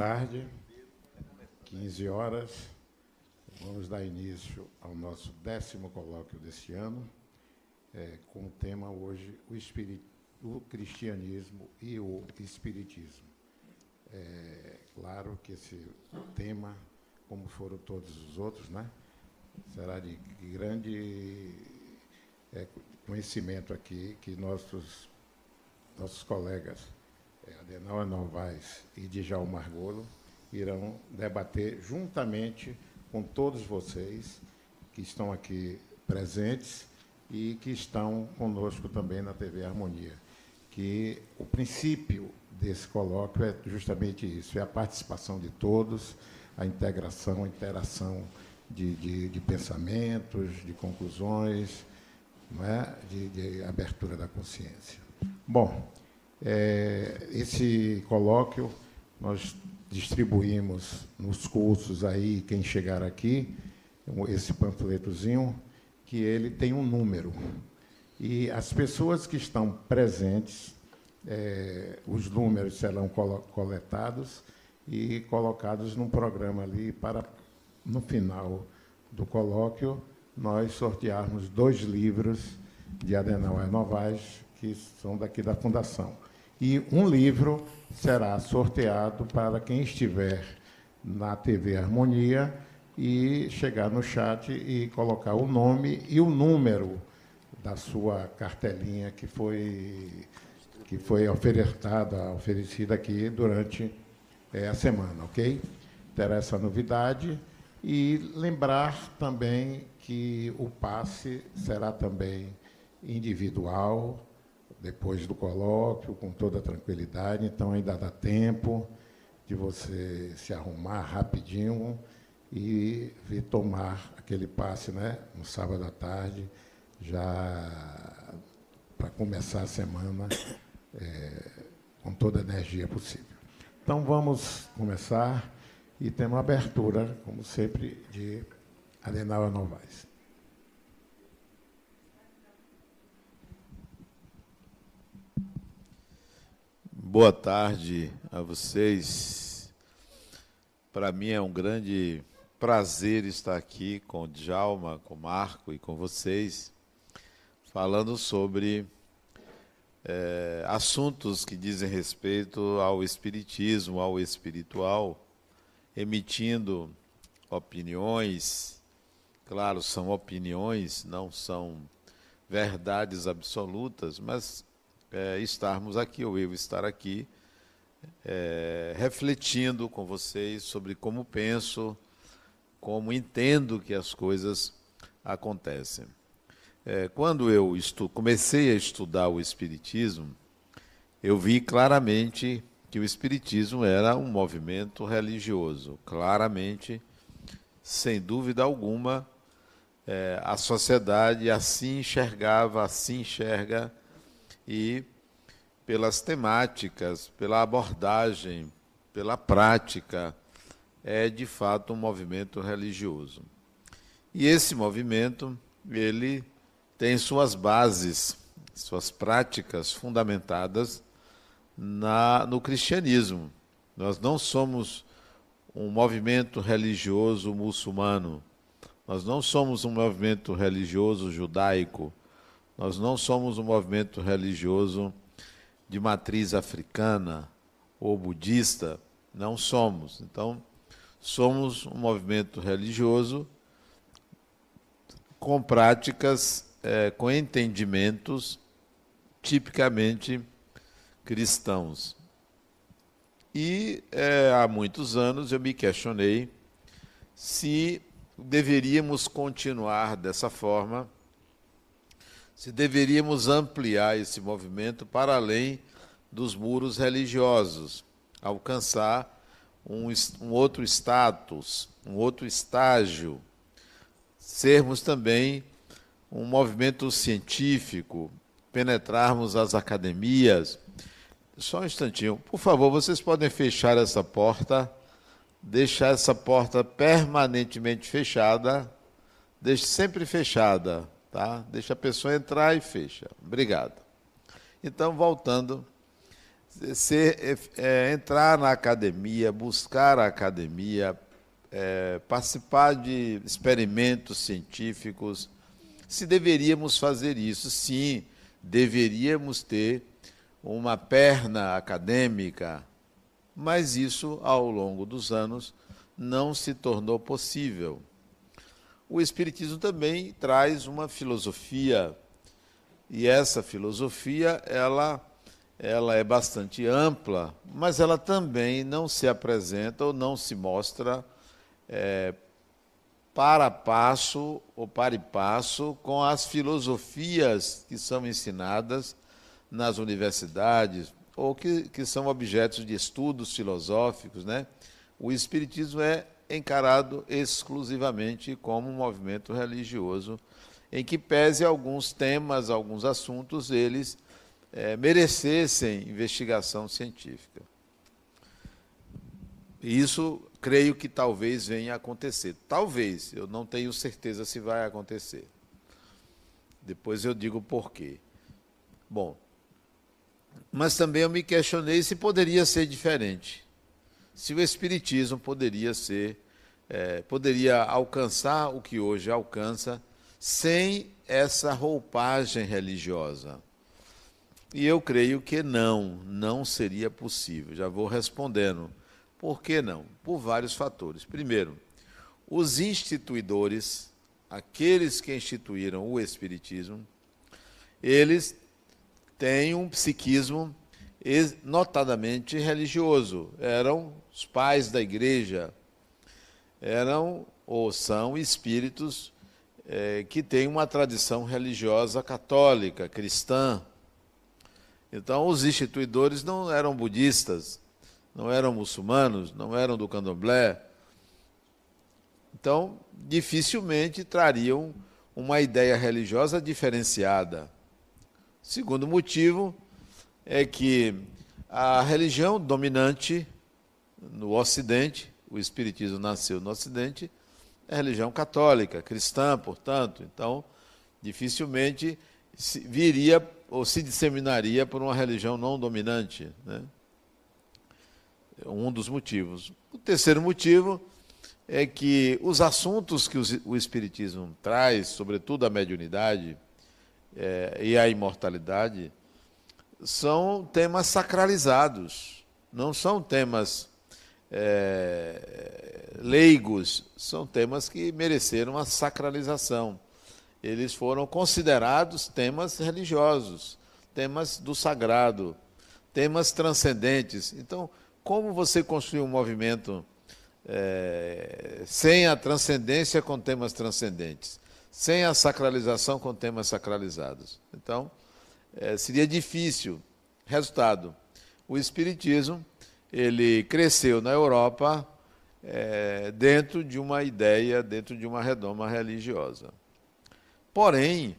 tarde, 15 horas. Vamos dar início ao nosso décimo colóquio deste ano, é, com o tema hoje, o, o cristianismo e o espiritismo. É, claro que esse tema, como foram todos os outros, né, será de grande é, conhecimento aqui, que nossos, nossos colegas Adenauer Novaes e Djalma Margolo irão debater juntamente com todos vocês que estão aqui presentes e que estão conosco também na TV Harmonia. Que o princípio desse colóquio é justamente isso, é a participação de todos, a integração, a interação de, de, de pensamentos, de conclusões, é? de, de abertura da consciência. Bom, é, esse colóquio nós distribuímos nos cursos aí, quem chegar aqui, esse panfletozinho, que ele tem um número. E as pessoas que estão presentes, é, os números serão coletados e colocados num programa ali para, no final do colóquio, nós sortearmos dois livros de Adenauer Novaes, que são daqui da Fundação. E um livro será sorteado para quem estiver na TV Harmonia e chegar no chat e colocar o nome e o número da sua cartelinha que foi que foi ofertada, oferecida aqui durante é, a semana, ok? Terá essa novidade e lembrar também que o passe será também individual, depois do colóquio, com toda tranquilidade, então ainda dá tempo de você se arrumar rapidinho e vir tomar aquele passe né, no sábado à tarde, já para começar a semana é, com toda a energia possível. Então vamos começar e temos abertura, como sempre, de Adenauer Novaes. Boa tarde a vocês. Para mim é um grande prazer estar aqui com o Djalma, com o Marco e com vocês, falando sobre é, assuntos que dizem respeito ao espiritismo, ao espiritual, emitindo opiniões. Claro, são opiniões, não são verdades absolutas, mas é, estarmos aqui, ou eu estar aqui, é, refletindo com vocês sobre como penso, como entendo que as coisas acontecem. É, quando eu estu comecei a estudar o Espiritismo, eu vi claramente que o Espiritismo era um movimento religioso. Claramente, sem dúvida alguma, é, a sociedade assim enxergava, assim enxerga e pelas temáticas, pela abordagem, pela prática, é de fato um movimento religioso. E esse movimento, ele tem suas bases, suas práticas fundamentadas na, no cristianismo. Nós não somos um movimento religioso muçulmano, nós não somos um movimento religioso judaico, nós não somos um movimento religioso de matriz africana ou budista, não somos. Então, somos um movimento religioso com práticas, é, com entendimentos tipicamente cristãos. E é, há muitos anos eu me questionei se deveríamos continuar dessa forma se deveríamos ampliar esse movimento para além dos muros religiosos, alcançar um, um outro status, um outro estágio, sermos também um movimento científico, penetrarmos as academias. Só um instantinho, por favor, vocês podem fechar essa porta, deixar essa porta permanentemente fechada, deixe sempre fechada tá? Deixa a pessoa entrar e fecha. Obrigado. Então, voltando, ser, é, entrar na academia, buscar a academia, é, participar de experimentos científicos. Se deveríamos fazer isso, sim, deveríamos ter uma perna acadêmica, mas isso, ao longo dos anos, não se tornou possível. O Espiritismo também traz uma filosofia, e essa filosofia, ela, ela é bastante ampla, mas ela também não se apresenta ou não se mostra é, para passo ou para e passo com as filosofias que são ensinadas nas universidades ou que, que são objetos de estudos filosóficos, né? O Espiritismo é encarado exclusivamente como um movimento religioso, em que pese alguns temas, alguns assuntos, eles é, merecessem investigação científica. Isso creio que talvez venha a acontecer. Talvez, eu não tenho certeza se vai acontecer. Depois eu digo por quê. Bom, mas também eu me questionei se poderia ser diferente. Se o Espiritismo poderia ser, é, poderia alcançar o que hoje alcança sem essa roupagem religiosa. E eu creio que não, não seria possível. Já vou respondendo. Por que não? Por vários fatores. Primeiro, os instituidores, aqueles que instituíram o Espiritismo, eles têm um psiquismo notadamente religioso. Eram os pais da igreja, eram ou são espíritos é, que têm uma tradição religiosa católica, cristã. Então, os instituidores não eram budistas, não eram muçulmanos, não eram do candomblé. Então, dificilmente trariam uma ideia religiosa diferenciada. Segundo motivo é que a religião dominante no Ocidente, o Espiritismo nasceu no Ocidente, é religião católica, cristã, portanto. Então, dificilmente viria ou se disseminaria por uma religião não dominante. Né? um dos motivos. O terceiro motivo é que os assuntos que o Espiritismo traz, sobretudo a mediunidade é, e a imortalidade, são temas sacralizados, não são temas é, leigos, são temas que mereceram a sacralização. Eles foram considerados temas religiosos, temas do sagrado, temas transcendentes. Então, como você construir um movimento é, sem a transcendência com temas transcendentes, sem a sacralização com temas sacralizados. Então, é, seria difícil. Resultado: o Espiritismo ele cresceu na Europa é, dentro de uma ideia, dentro de uma redoma religiosa. Porém,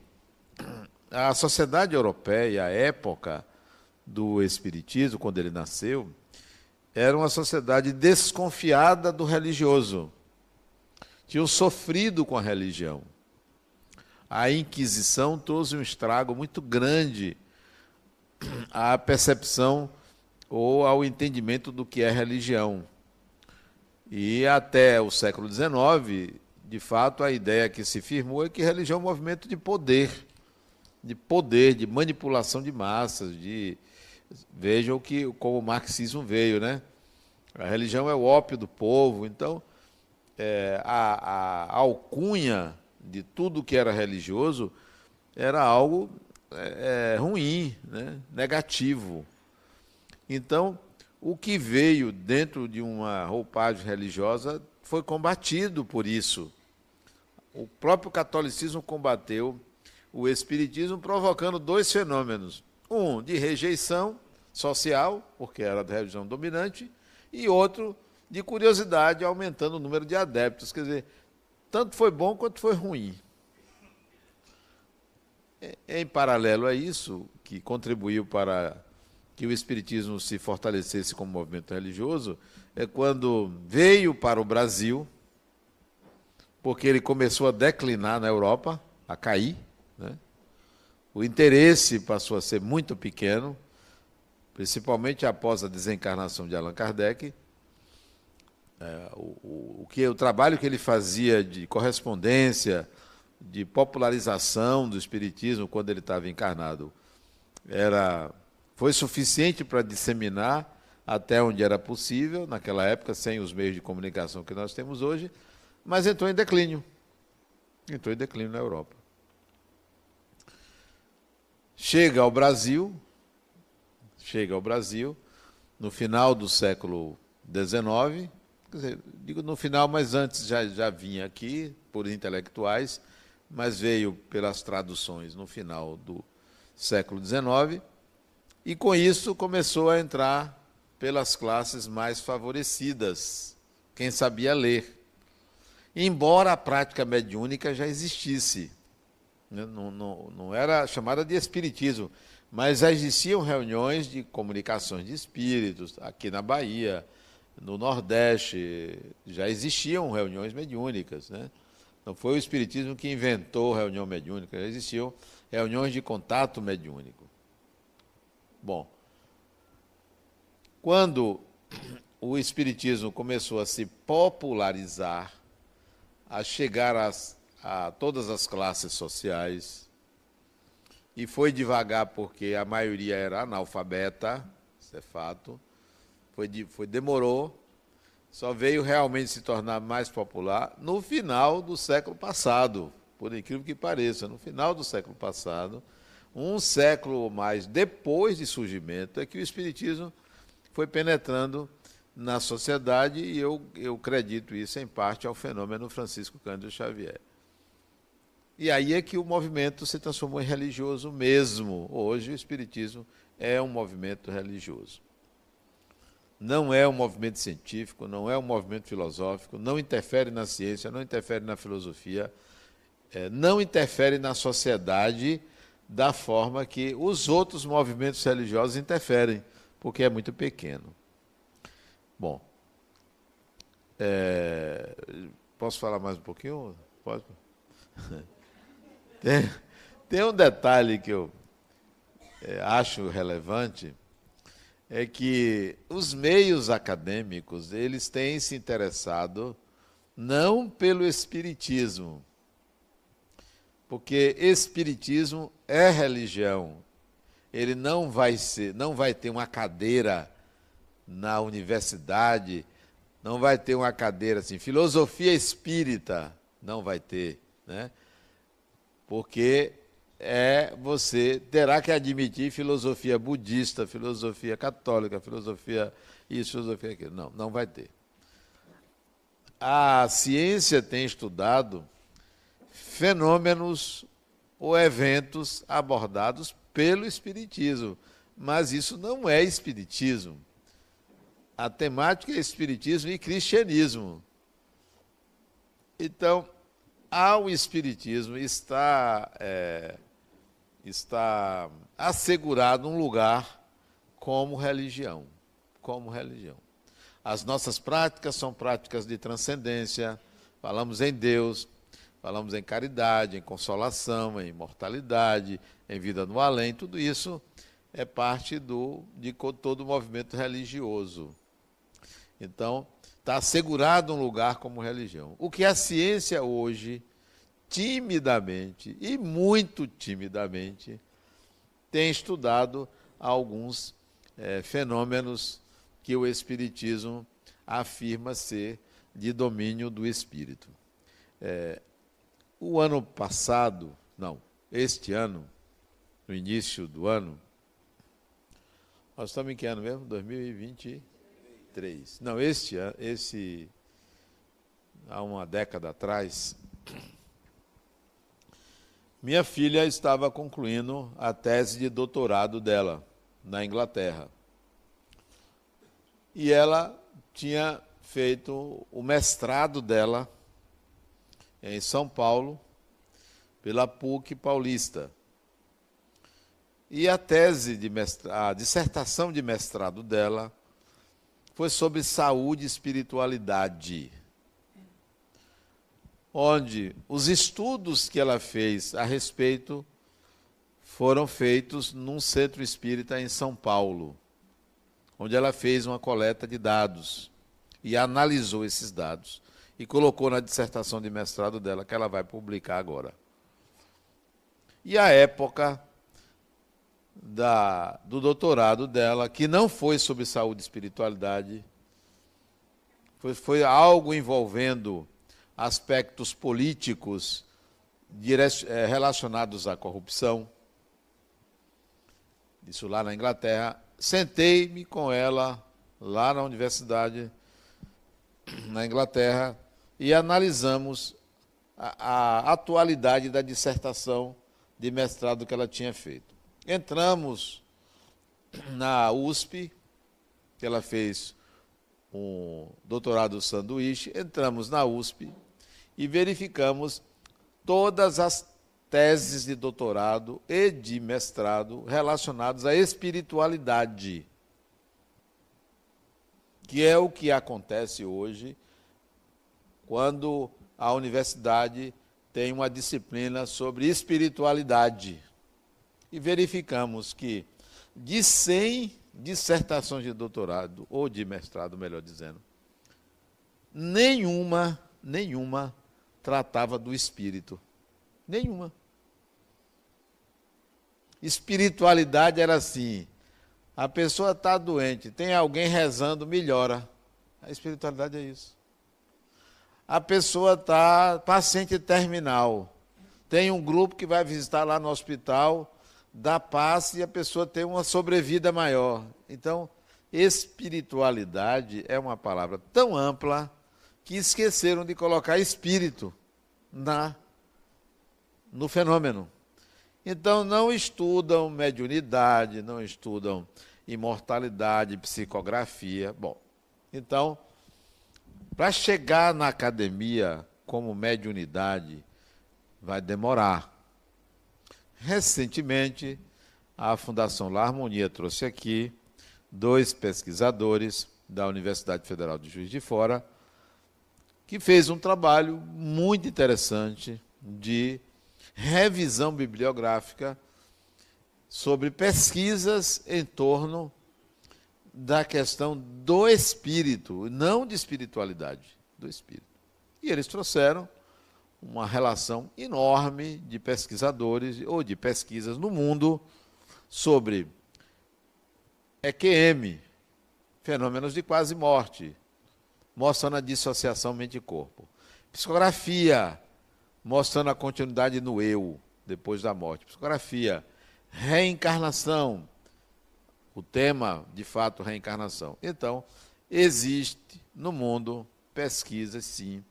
a sociedade europeia, a época do Espiritismo, quando ele nasceu, era uma sociedade desconfiada do religioso. Tinham sofrido com a religião. A Inquisição trouxe um estrago muito grande à percepção ou ao entendimento do que é religião. E até o século XIX, de fato, a ideia que se firmou é que religião é um movimento de poder, de poder, de manipulação de massas, de Vejam que como o marxismo veio, né? A religião é o ópio do povo, então é, a, a, alcunha de tudo que era religioso era algo é, é, ruim, né? negativo. Então, o que veio dentro de uma roupagem religiosa foi combatido por isso. O próprio catolicismo combateu o espiritismo, provocando dois fenômenos um de rejeição social, porque era da religião dominante, e outro de curiosidade, aumentando o número de adeptos. Quer dizer, tanto foi bom quanto foi ruim. Em paralelo a isso, que contribuiu para que o Espiritismo se fortalecesse como movimento religioso, é quando veio para o Brasil, porque ele começou a declinar na Europa, a cair, né? o interesse passou a ser muito pequeno. principalmente após a desencarnação de Allan Kardec, é, o, que, o trabalho que ele fazia de correspondência, de popularização do Espiritismo quando ele estava encarnado, era, foi suficiente para disseminar até onde era possível, naquela época, sem os meios de comunicação que nós temos hoje, mas entrou em declínio. Entrou em declínio na Europa. Chega ao Brasil, chega ao Brasil, no final do século XIX, dizer, digo no final, mas antes já, já vinha aqui, por intelectuais, mas veio pelas traduções no final do século XIX, e com isso começou a entrar pelas classes mais favorecidas, quem sabia ler. Embora a prática mediúnica já existisse, né, não, não, não era chamada de espiritismo, mas já existiam reuniões de comunicações de espíritos aqui na Bahia, no Nordeste, já existiam reuniões mediúnicas. Né? Não foi o Espiritismo que inventou reunião mediúnica, já existiam reuniões de contato mediúnico. Bom, quando o Espiritismo começou a se popularizar, a chegar às, a todas as classes sociais, e foi devagar porque a maioria era analfabeta, isso é fato, foi, foi demorou, só veio realmente se tornar mais popular no final do século passado, por incrível que pareça, no final do século passado, um século ou mais depois de surgimento, é que o Espiritismo foi penetrando na sociedade e eu, eu acredito isso em parte ao fenômeno Francisco Cândido Xavier. E aí é que o movimento se transformou em religioso mesmo. Hoje o Espiritismo é um movimento religioso. Não é um movimento científico, não é um movimento filosófico, não interfere na ciência, não interfere na filosofia, é, não interfere na sociedade da forma que os outros movimentos religiosos interferem porque é muito pequeno. Bom, é, posso falar mais um pouquinho? Pode? Tem, tem um detalhe que eu é, acho relevante, é que os meios acadêmicos eles têm se interessado não pelo espiritismo, porque espiritismo é religião, ele não vai ser, não vai ter uma cadeira na universidade, não vai ter uma cadeira assim, filosofia espírita, não vai ter, né? Porque é você terá que admitir filosofia budista, filosofia católica, filosofia isso, filosofia aquilo. Não, não vai ter. A ciência tem estudado fenômenos ou eventos abordados pelo Espiritismo. Mas isso não é Espiritismo. A temática é Espiritismo e Cristianismo. Então, ao Espiritismo está, é, está assegurado um lugar como religião. Como religião. As nossas práticas são práticas de transcendência, falamos em Deus, falamos em caridade, em consolação, em imortalidade, em vida no além, tudo isso é parte do, de todo o movimento religioso. Então, está assegurado um lugar como religião. O que a ciência hoje, timidamente, e muito timidamente, tem estudado alguns é, fenômenos que o Espiritismo afirma ser de domínio do espírito. É, o ano passado, não, este ano, no início do ano. Nós estamos em que ano mesmo? 2023. Não, este ano, esse há uma década atrás, minha filha estava concluindo a tese de doutorado dela na Inglaterra. E ela tinha feito o mestrado dela em São Paulo pela PUC Paulista. E a tese de mestrado, a dissertação de mestrado dela foi sobre saúde e espiritualidade. Onde os estudos que ela fez a respeito foram feitos num centro espírita em São Paulo. onde ela fez uma coleta de dados e analisou esses dados e colocou na dissertação de mestrado dela, que ela vai publicar agora. E a época da, do doutorado dela, que não foi sobre saúde e espiritualidade, foi, foi algo envolvendo aspectos políticos eh, relacionados à corrupção. Isso lá na Inglaterra. Sentei-me com ela lá na universidade, na Inglaterra, e analisamos a, a atualidade da dissertação de mestrado que ela tinha feito. Entramos na USP, que ela fez um doutorado sanduíche, entramos na USP e verificamos todas as teses de doutorado e de mestrado relacionadas à espiritualidade, que é o que acontece hoje quando a universidade tem uma disciplina sobre espiritualidade. E verificamos que de 100 dissertações de doutorado, ou de mestrado, melhor dizendo, nenhuma, nenhuma tratava do espírito. Nenhuma. Espiritualidade era assim: a pessoa está doente, tem alguém rezando, melhora. A espiritualidade é isso. A pessoa está paciente terminal. Tem um grupo que vai visitar lá no hospital, dá paz e a pessoa tem uma sobrevida maior. Então, espiritualidade é uma palavra tão ampla que esqueceram de colocar espírito na no fenômeno. Então não estudam mediunidade, não estudam imortalidade, psicografia. Bom, então, para chegar na academia como mediunidade, vai demorar. Recentemente, a Fundação La Harmonia trouxe aqui dois pesquisadores da Universidade Federal de Juiz de Fora, que fez um trabalho muito interessante de revisão bibliográfica sobre pesquisas em torno da questão do espírito, não de espiritualidade, do espírito. E eles trouxeram uma relação enorme de pesquisadores ou de pesquisas no mundo sobre EQM, fenômenos de quase morte, mostrando a dissociação mente-corpo. Psicografia, mostrando a continuidade no eu, depois da morte. Psicografia, reencarnação, o tema, de fato, reencarnação. Então, existe no mundo pesquisa, sim,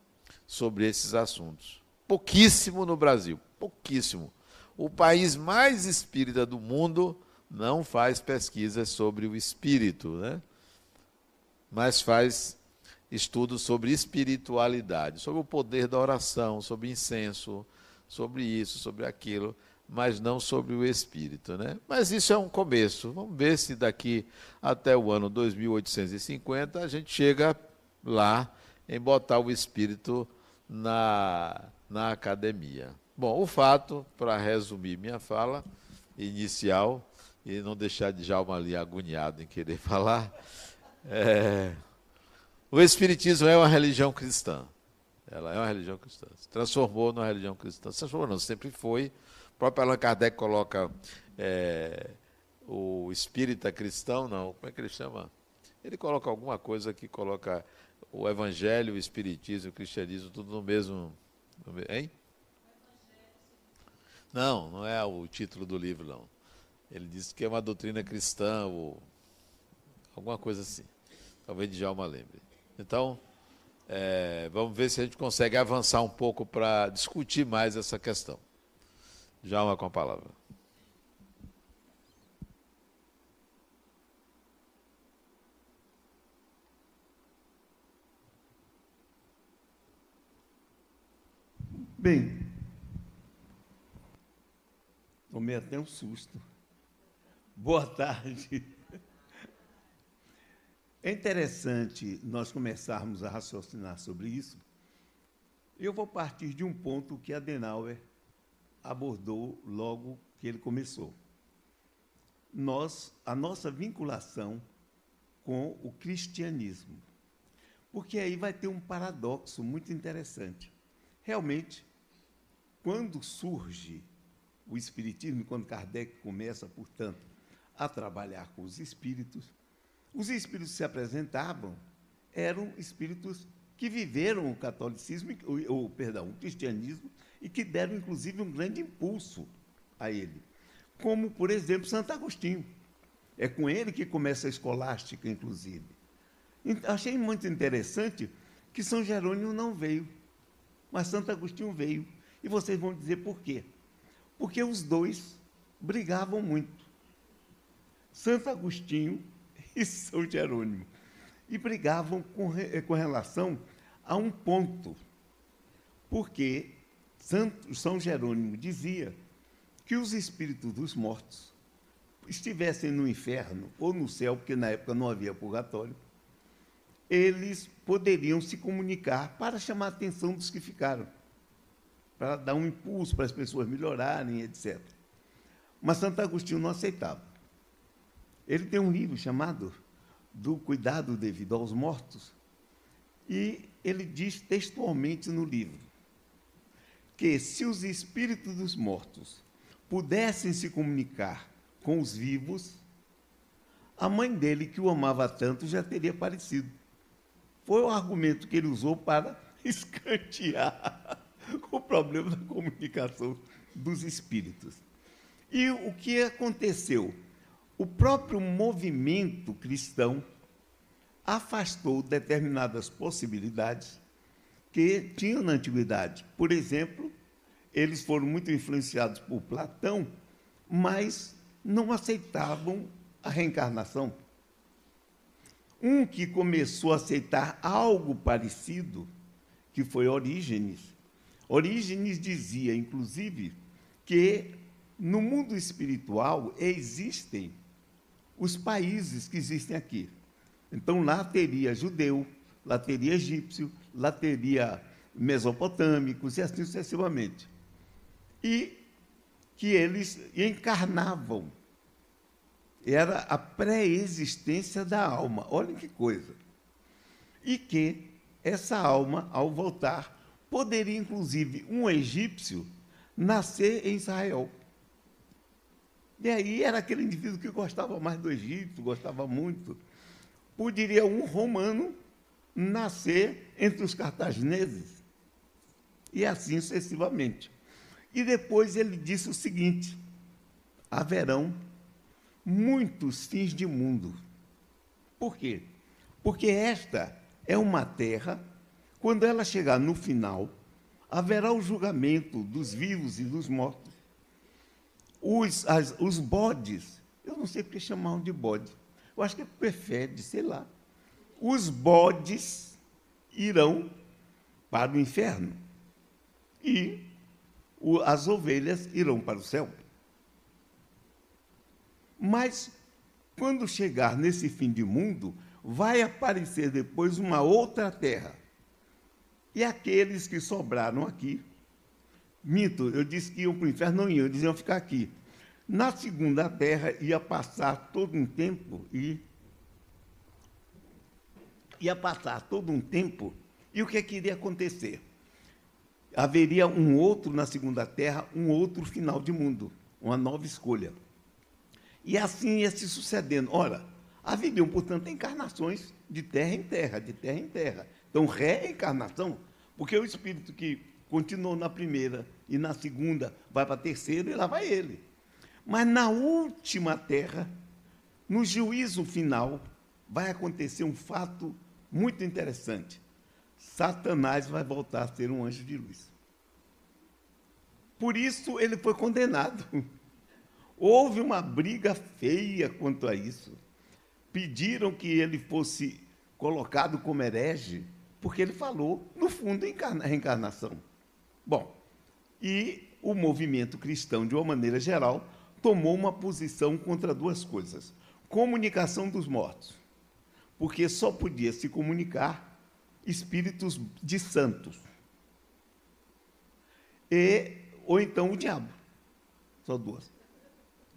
sobre esses assuntos pouquíssimo no Brasil, pouquíssimo. O país mais espírita do mundo não faz pesquisas sobre o espírito, né? mas faz estudos sobre espiritualidade, sobre o poder da oração, sobre incenso, sobre isso, sobre aquilo, mas não sobre o espírito. Né? Mas isso é um começo. Vamos ver se daqui até o ano 2850 a gente chega lá em botar o espírito na na academia. Bom, o fato, para resumir minha fala inicial e não deixar de Jalma ali agoniado em querer falar, é, o Espiritismo é uma religião cristã. Ela é uma religião cristã. Se transformou numa religião cristã. Se transformou, não, sempre foi. Próprio Allan Kardec coloca é, o espírita cristão, não, como é que ele chama? Ele coloca alguma coisa que coloca o evangelho, o espiritismo, o cristianismo, tudo no mesmo Hein? Não, não é o título do livro, não. Ele diz que é uma doutrina cristã, ou alguma coisa assim. Talvez Djalma lembre. Então, é, vamos ver se a gente consegue avançar um pouco para discutir mais essa questão. Djalma com a palavra. Bem, tomei até um susto. Boa tarde. É interessante nós começarmos a raciocinar sobre isso. Eu vou partir de um ponto que Adenauer abordou logo que ele começou. Nós, a nossa vinculação com o cristianismo. Porque aí vai ter um paradoxo muito interessante. Realmente, quando surge o Espiritismo, quando Kardec começa, portanto, a trabalhar com os espíritos, os espíritos que se apresentavam eram espíritos que viveram o catolicismo, ou, perdão, o cristianismo, e que deram, inclusive, um grande impulso a ele. Como, por exemplo, Santo Agostinho. É com ele que começa a escolástica, inclusive. Achei muito interessante que São Jerônimo não veio, mas Santo Agostinho veio. E vocês vão dizer por quê? Porque os dois brigavam muito. Santo Agostinho e São Jerônimo. E brigavam com, com relação a um ponto. Porque São Jerônimo dizia que os espíritos dos mortos estivessem no inferno ou no céu, porque na época não havia purgatório, eles poderiam se comunicar para chamar a atenção dos que ficaram, para dar um impulso para as pessoas melhorarem, etc. Mas Santo Agostinho não aceitava. Ele tem um livro chamado Do Cuidado Devido aos Mortos, e ele diz textualmente no livro que se os espíritos dos mortos pudessem se comunicar com os vivos, a mãe dele, que o amava tanto, já teria aparecido. Foi o argumento que ele usou para escantear o problema da comunicação dos espíritos. E o que aconteceu? O próprio movimento cristão afastou determinadas possibilidades que tinham na antiguidade. Por exemplo, eles foram muito influenciados por Platão, mas não aceitavam a reencarnação. Um que começou a aceitar algo parecido, que foi Orígenes. Orígenes dizia, inclusive, que no mundo espiritual existem os países que existem aqui. Então, lá teria judeu, lá teria egípcio, lá teria mesopotâmicos e assim sucessivamente. E que eles encarnavam. Era a pré-existência da alma. Olha que coisa. E que essa alma, ao voltar, poderia, inclusive, um egípcio nascer em Israel. E aí era aquele indivíduo que gostava mais do Egito, gostava muito. Poderia um romano nascer entre os cartagineses. E assim sucessivamente. E depois ele disse o seguinte: haverão muitos fins de mundo. Por quê? Porque esta é uma terra, quando ela chegar no final, haverá o julgamento dos vivos e dos mortos os, as, os bodes, eu não sei porque chamavam de bode, eu acho que é prefere, sei lá. Os bodes irão para o inferno e as ovelhas irão para o céu. Mas, quando chegar nesse fim de mundo, vai aparecer depois uma outra terra. E aqueles que sobraram aqui Minto, eu disse que iam para o inferno, não iam, eles iam ficar aqui. Na segunda terra ia passar todo um tempo e ia passar todo um tempo e o que, é que iria acontecer? Haveria um outro na segunda terra, um outro final de mundo, uma nova escolha. E assim ia se sucedendo. Ora, haveriam, portanto, encarnações de terra em terra, de terra em terra. Então, reencarnação, porque o espírito que continuou na primeira e na segunda vai para a terceira e lá vai ele. Mas na última terra, no juízo final, vai acontecer um fato muito interessante. Satanás vai voltar a ser um anjo de luz. Por isso ele foi condenado. Houve uma briga feia quanto a isso. Pediram que ele fosse colocado como herege, porque ele falou, no fundo, em reencarnação. Bom, e o movimento cristão, de uma maneira geral, tomou uma posição contra duas coisas: comunicação dos mortos, porque só podia se comunicar espíritos de santos, e ou então o diabo. Só duas.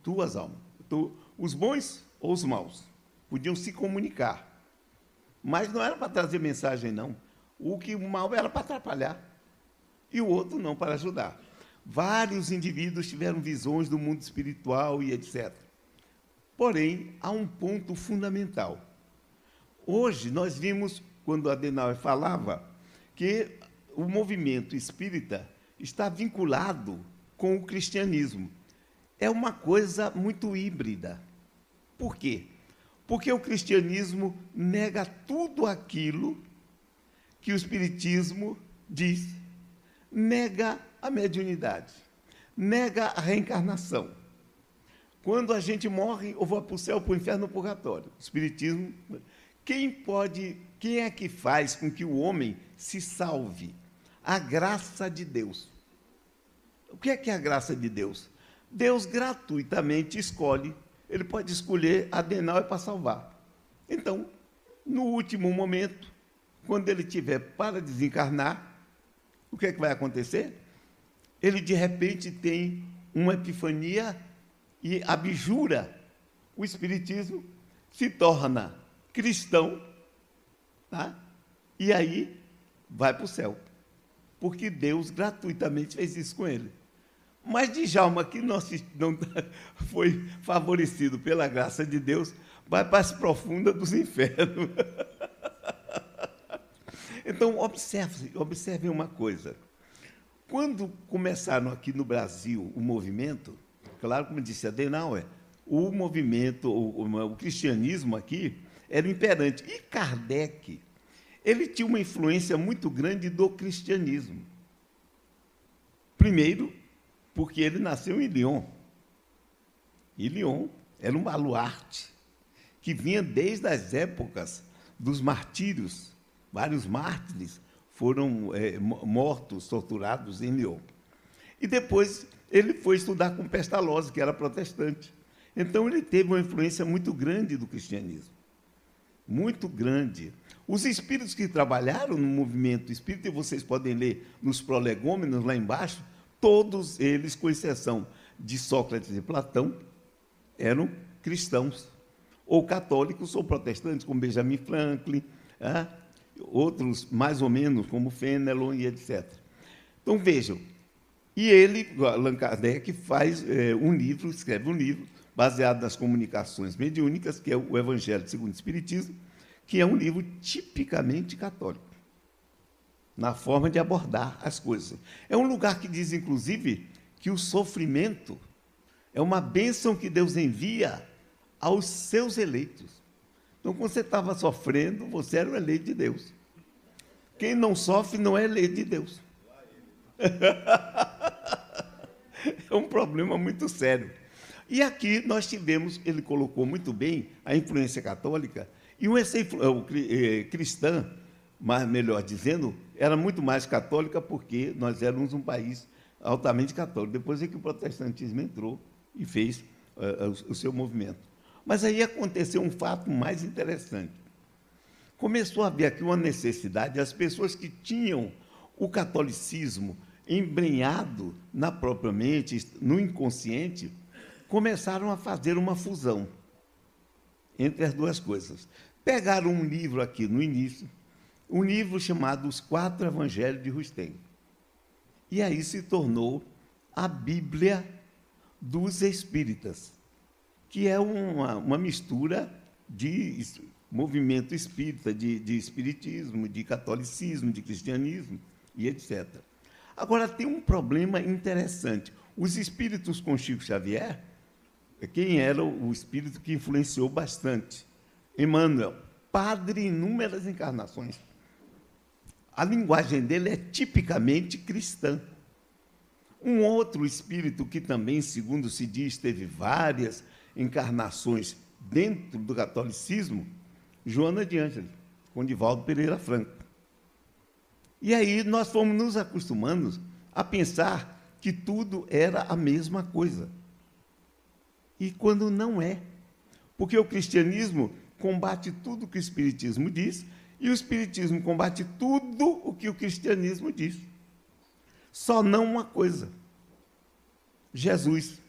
Duas almas. Então, os bons ou os maus. podiam se comunicar. Mas não era para trazer mensagem, não. O que o mal era para atrapalhar. E o outro não, para ajudar. Vários indivíduos tiveram visões do mundo espiritual e etc. Porém, há um ponto fundamental. Hoje, nós vimos, quando Adenauer falava, que o movimento espírita está vinculado com o cristianismo. É uma coisa muito híbrida. Por quê? Porque o cristianismo nega tudo aquilo que o espiritismo diz. Nega a mediunidade, nega a reencarnação. Quando a gente morre, ou vai para o céu, para o inferno ou para o purgatório. O espiritismo, quem pode, quem é que faz com que o homem se salve? A graça de Deus. O que é que é a graça de Deus? Deus gratuitamente escolhe ele pode escolher Adenauer para salvar. Então, no último momento, quando ele tiver para desencarnar, o que é que vai acontecer? Ele de repente tem uma epifania e abjura o espiritismo, se torna cristão, tá? E aí vai para o céu. Porque Deus gratuitamente fez isso com ele. Mas Djalma, que não, não foi favorecido pela graça de Deus, vai para as profundas dos infernos. Então, observe, observe uma coisa. Quando começaram aqui no Brasil o movimento, claro, como disse Adenauer, o movimento, o, o, cristianismo aqui era imperante. E Kardec, ele tinha uma influência muito grande do cristianismo. Primeiro, porque ele nasceu em Lyon. E Lyon era um baluarte que vinha desde as épocas dos martírios. Vários mártires foram é, mortos, torturados em Lyon. E depois ele foi estudar com Pestalozzi, que era protestante. Então ele teve uma influência muito grande do cristianismo. Muito grande. Os espíritos que trabalharam no movimento espírita, e vocês podem ler nos prolegômenos lá embaixo, todos eles, com exceção de Sócrates e Platão, eram cristãos, ou católicos ou protestantes, como Benjamin Franklin, é? outros mais ou menos, como Fenelon e etc. Então vejam, e ele, Allan Kardec, faz é, um livro, escreve um livro, baseado nas comunicações mediúnicas, que é o Evangelho segundo o Espiritismo, que é um livro tipicamente católico na forma de abordar as coisas. É um lugar que diz, inclusive, que o sofrimento é uma bênção que Deus envia aos seus eleitos. Então, quando você estava sofrendo, você era o eleito de Deus. Quem não sofre não é eleito de Deus. é um problema muito sério. E aqui nós tivemos, ele colocou muito bem a influência católica e uma eh, cristã, mas melhor dizendo, era muito mais católica porque nós éramos um país altamente católico. Depois é que o protestantismo entrou e fez uh, o seu movimento. Mas aí aconteceu um fato mais interessante. Começou a haver aqui uma necessidade, as pessoas que tinham o catolicismo embrenhado na própria mente, no inconsciente, começaram a fazer uma fusão entre as duas coisas. Pegaram um livro aqui no início, um livro chamado Os Quatro Evangelhos de Rustem. E aí se tornou a Bíblia dos Espíritas, que é uma, uma mistura de movimento espírita, de, de espiritismo, de catolicismo, de cristianismo e etc. Agora, tem um problema interessante. Os espíritos com Chico Xavier, quem era o espírito que influenciou bastante? Emmanuel, padre em inúmeras encarnações a linguagem dele é tipicamente cristã. Um outro espírito que também, segundo se diz, teve várias encarnações dentro do catolicismo, Joana de Ângeles, com Divaldo Pereira Franco. E aí nós fomos nos acostumando a pensar que tudo era a mesma coisa. E quando não é. Porque o cristianismo combate tudo que o espiritismo diz e o Espiritismo combate tudo o que o cristianismo diz. Só não uma coisa: Jesus.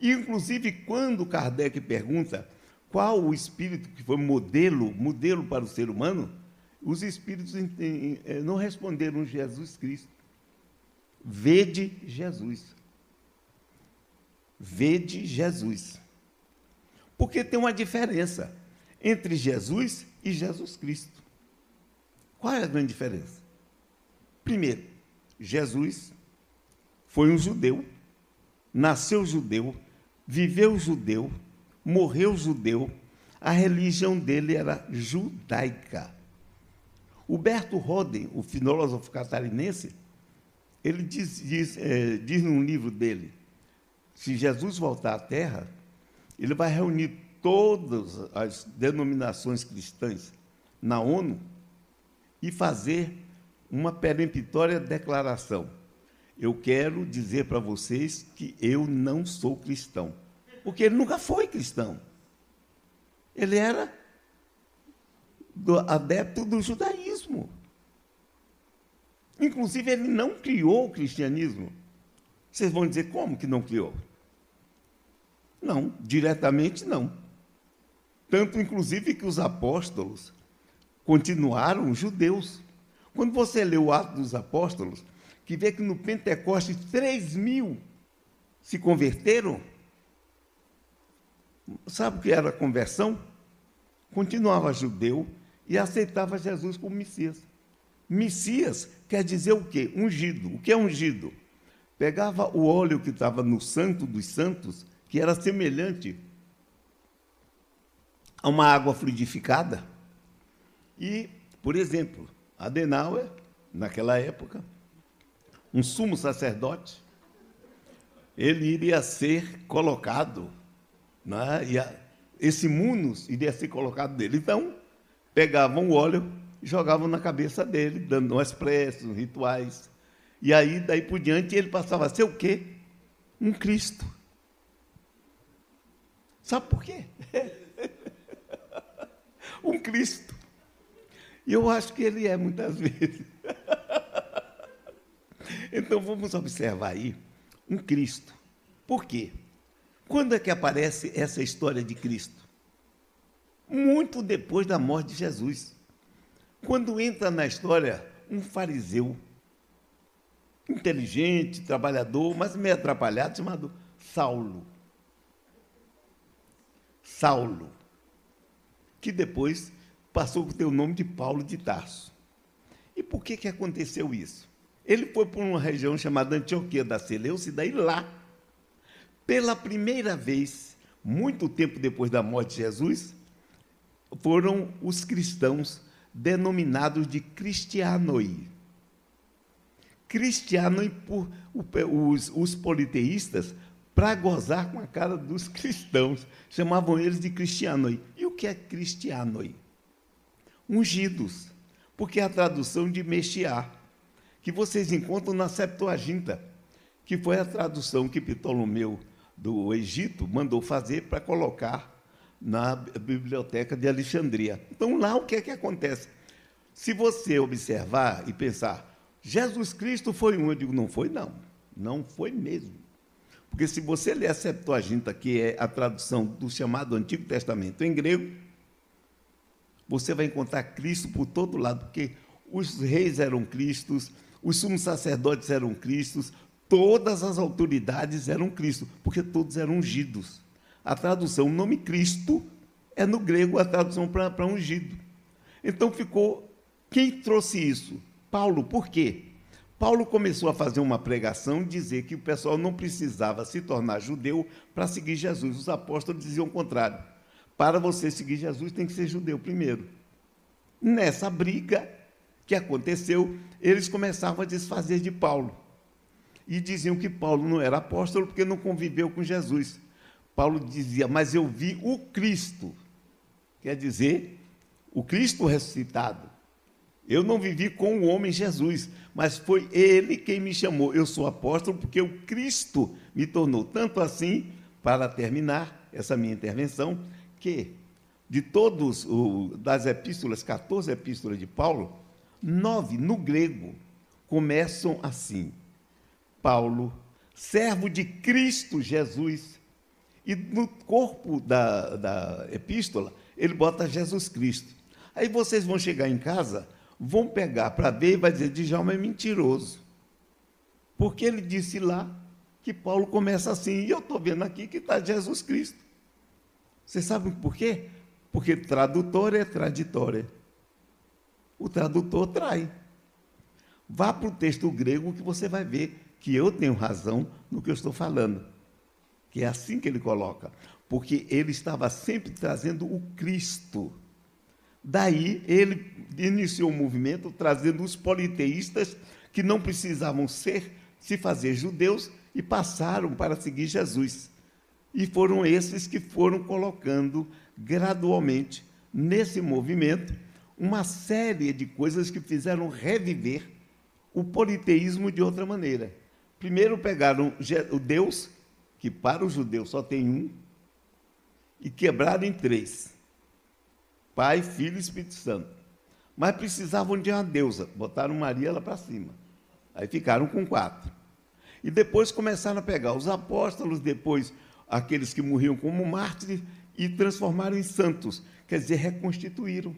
E, inclusive, quando Kardec pergunta qual o espírito que foi modelo, modelo para o ser humano, os espíritos eh, não responderam Jesus Cristo. Vede Jesus. Vede Jesus. Porque tem uma diferença entre Jesus e Jesus Cristo. Qual é a grande diferença? Primeiro, Jesus foi um judeu, nasceu judeu, viveu judeu, morreu judeu, a religião dele era judaica. Huberto Roden, o filósofo catarinense, ele diz, diz, é, diz num livro dele, se Jesus voltar à Terra, ele vai reunir todas as denominações cristãs na ONU e fazer uma peremptória declaração. Eu quero dizer para vocês que eu não sou cristão. Porque ele nunca foi cristão. Ele era do, adepto do judaísmo. Inclusive, ele não criou o cristianismo. Vocês vão dizer como que não criou? Não, diretamente não. Tanto, inclusive, que os apóstolos continuaram judeus. Quando você lê o Ato dos Apóstolos, que vê que no Pentecoste 3 mil se converteram, sabe o que era conversão? Continuava judeu e aceitava Jesus como Messias. Messias quer dizer o quê? Ungido. O que é ungido? Pegava o óleo que estava no Santo dos Santos, que era semelhante a uma água fluidificada, e, por exemplo, Adenauer, naquela época, um sumo sacerdote, ele iria ser colocado, né, e a, esse munus iria ser colocado dele. Então, pegavam o óleo e jogavam na cabeça dele, dando umas preces, rituais. E aí, daí por diante, ele passava a ser o quê? Um Cristo. Sabe por quê? um Cristo. E eu acho que ele é muitas vezes. então vamos observar aí um Cristo. Por quê? Quando é que aparece essa história de Cristo? Muito depois da morte de Jesus. Quando entra na história um fariseu, inteligente, trabalhador, mas meio atrapalhado, chamado Saulo. Saulo, que depois passou a ter o nome de Paulo de Tarso. E por que, que aconteceu isso? Ele foi para uma região chamada Antioquia da Seleucida e lá, pela primeira vez, muito tempo depois da morte de Jesus, foram os cristãos denominados de cristianoi. Cristianoi por os, os politeístas, para gozar com a cara dos cristãos, chamavam eles de cristianoi. E o que é cristianoi? ungidos, porque é a tradução de Mexiá, que vocês encontram na Septuaginta, que foi a tradução que Ptolomeu do Egito mandou fazer para colocar na biblioteca de Alexandria. Então, lá o que é que acontece? Se você observar e pensar, Jesus Cristo foi um, eu digo, não foi não, não foi mesmo. Porque se você ler a Septuaginta, que é a tradução do chamado Antigo Testamento em grego, você vai encontrar Cristo por todo lado, porque os reis eram Cristos, os sumos sacerdotes eram Cristos, todas as autoridades eram Cristo, porque todos eram ungidos. A tradução, o nome Cristo, é no grego a tradução para ungido. Então ficou. Quem trouxe isso? Paulo, por quê? Paulo começou a fazer uma pregação e dizer que o pessoal não precisava se tornar judeu para seguir Jesus. Os apóstolos diziam o contrário. Para você seguir Jesus, tem que ser judeu primeiro. Nessa briga que aconteceu, eles começavam a desfazer de Paulo. E diziam que Paulo não era apóstolo porque não conviveu com Jesus. Paulo dizia, mas eu vi o Cristo. Quer dizer, o Cristo ressuscitado. Eu não vivi com o homem Jesus, mas foi ele quem me chamou. Eu sou apóstolo porque o Cristo me tornou. Tanto assim, para terminar essa minha intervenção, que de todos o, das epístolas, 14 epístolas de Paulo, nove no grego começam assim: Paulo, servo de Cristo Jesus E no corpo da, da epístola, ele bota Jesus Cristo. Aí vocês vão chegar em casa, vão pegar para ver e vai dizer: Djalma é mentiroso. Porque ele disse lá que Paulo começa assim, e eu estou vendo aqui que está Jesus Cristo. Vocês sabem por quê? Porque tradutor é traditória. O tradutor trai. Vá para o texto grego que você vai ver que eu tenho razão no que eu estou falando. Que é assim que ele coloca. Porque ele estava sempre trazendo o Cristo. Daí ele iniciou o um movimento trazendo os politeístas que não precisavam ser se fazer judeus e passaram para seguir Jesus. E foram esses que foram colocando gradualmente nesse movimento uma série de coisas que fizeram reviver o politeísmo de outra maneira. Primeiro pegaram o Deus, que para o judeu só tem um, e quebraram em três: Pai, Filho e Espírito Santo. Mas precisavam de uma deusa, botaram Maria lá para cima. Aí ficaram com quatro. E depois começaram a pegar os apóstolos, depois aqueles que morriam como mártires, e transformaram em santos, quer dizer, reconstituíram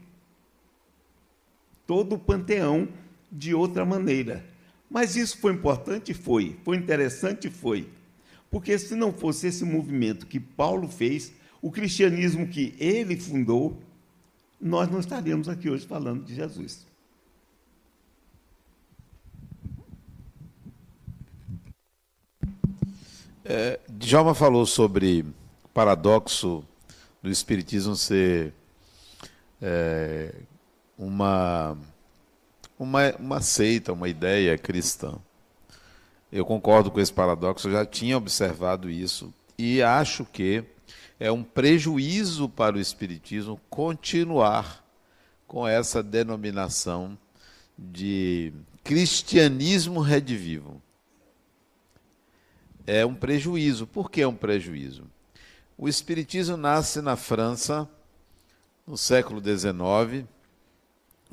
todo o panteão de outra maneira. Mas isso foi importante? Foi. Foi interessante? Foi. Porque se não fosse esse movimento que Paulo fez, o cristianismo que ele fundou, nós não estaríamos aqui hoje falando de Jesus. É, Djalma falou sobre o paradoxo do Espiritismo ser é, uma, uma, uma seita, uma ideia cristã. Eu concordo com esse paradoxo, eu já tinha observado isso e acho que é um prejuízo para o Espiritismo continuar com essa denominação de cristianismo redivivo. É um prejuízo. Por que é um prejuízo? O Espiritismo nasce na França no século XIX,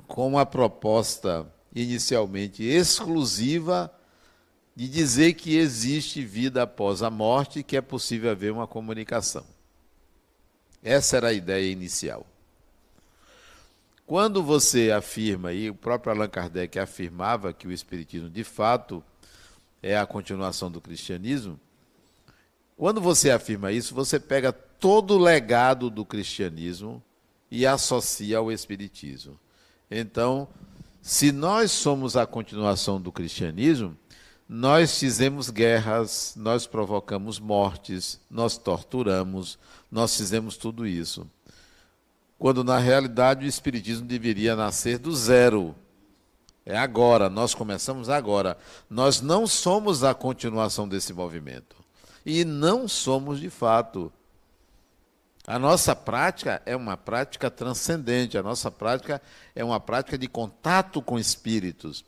com uma proposta inicialmente exclusiva de dizer que existe vida após a morte e que é possível haver uma comunicação. Essa era a ideia inicial. Quando você afirma, e o próprio Allan Kardec afirmava que o Espiritismo de fato é a continuação do cristianismo, quando você afirma isso, você pega todo o legado do cristianismo e associa ao Espiritismo. Então, se nós somos a continuação do cristianismo, nós fizemos guerras, nós provocamos mortes, nós torturamos, nós fizemos tudo isso. Quando na realidade o Espiritismo deveria nascer do zero. É agora, nós começamos agora. Nós não somos a continuação desse movimento. E não somos de fato. A nossa prática é uma prática transcendente, a nossa prática é uma prática de contato com espíritos,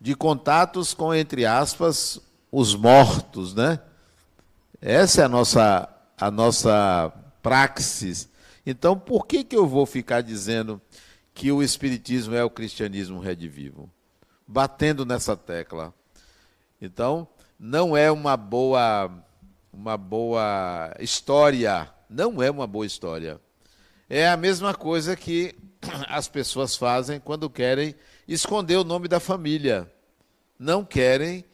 de contatos com, entre aspas, os mortos, né? Essa é a nossa, a nossa praxis. Então, por que, que eu vou ficar dizendo que o Espiritismo é o cristianismo redivivo? Batendo nessa tecla. Então, não é uma boa, uma boa história não é uma boa história. É a mesma coisa que as pessoas fazem quando querem esconder o nome da família. Não querem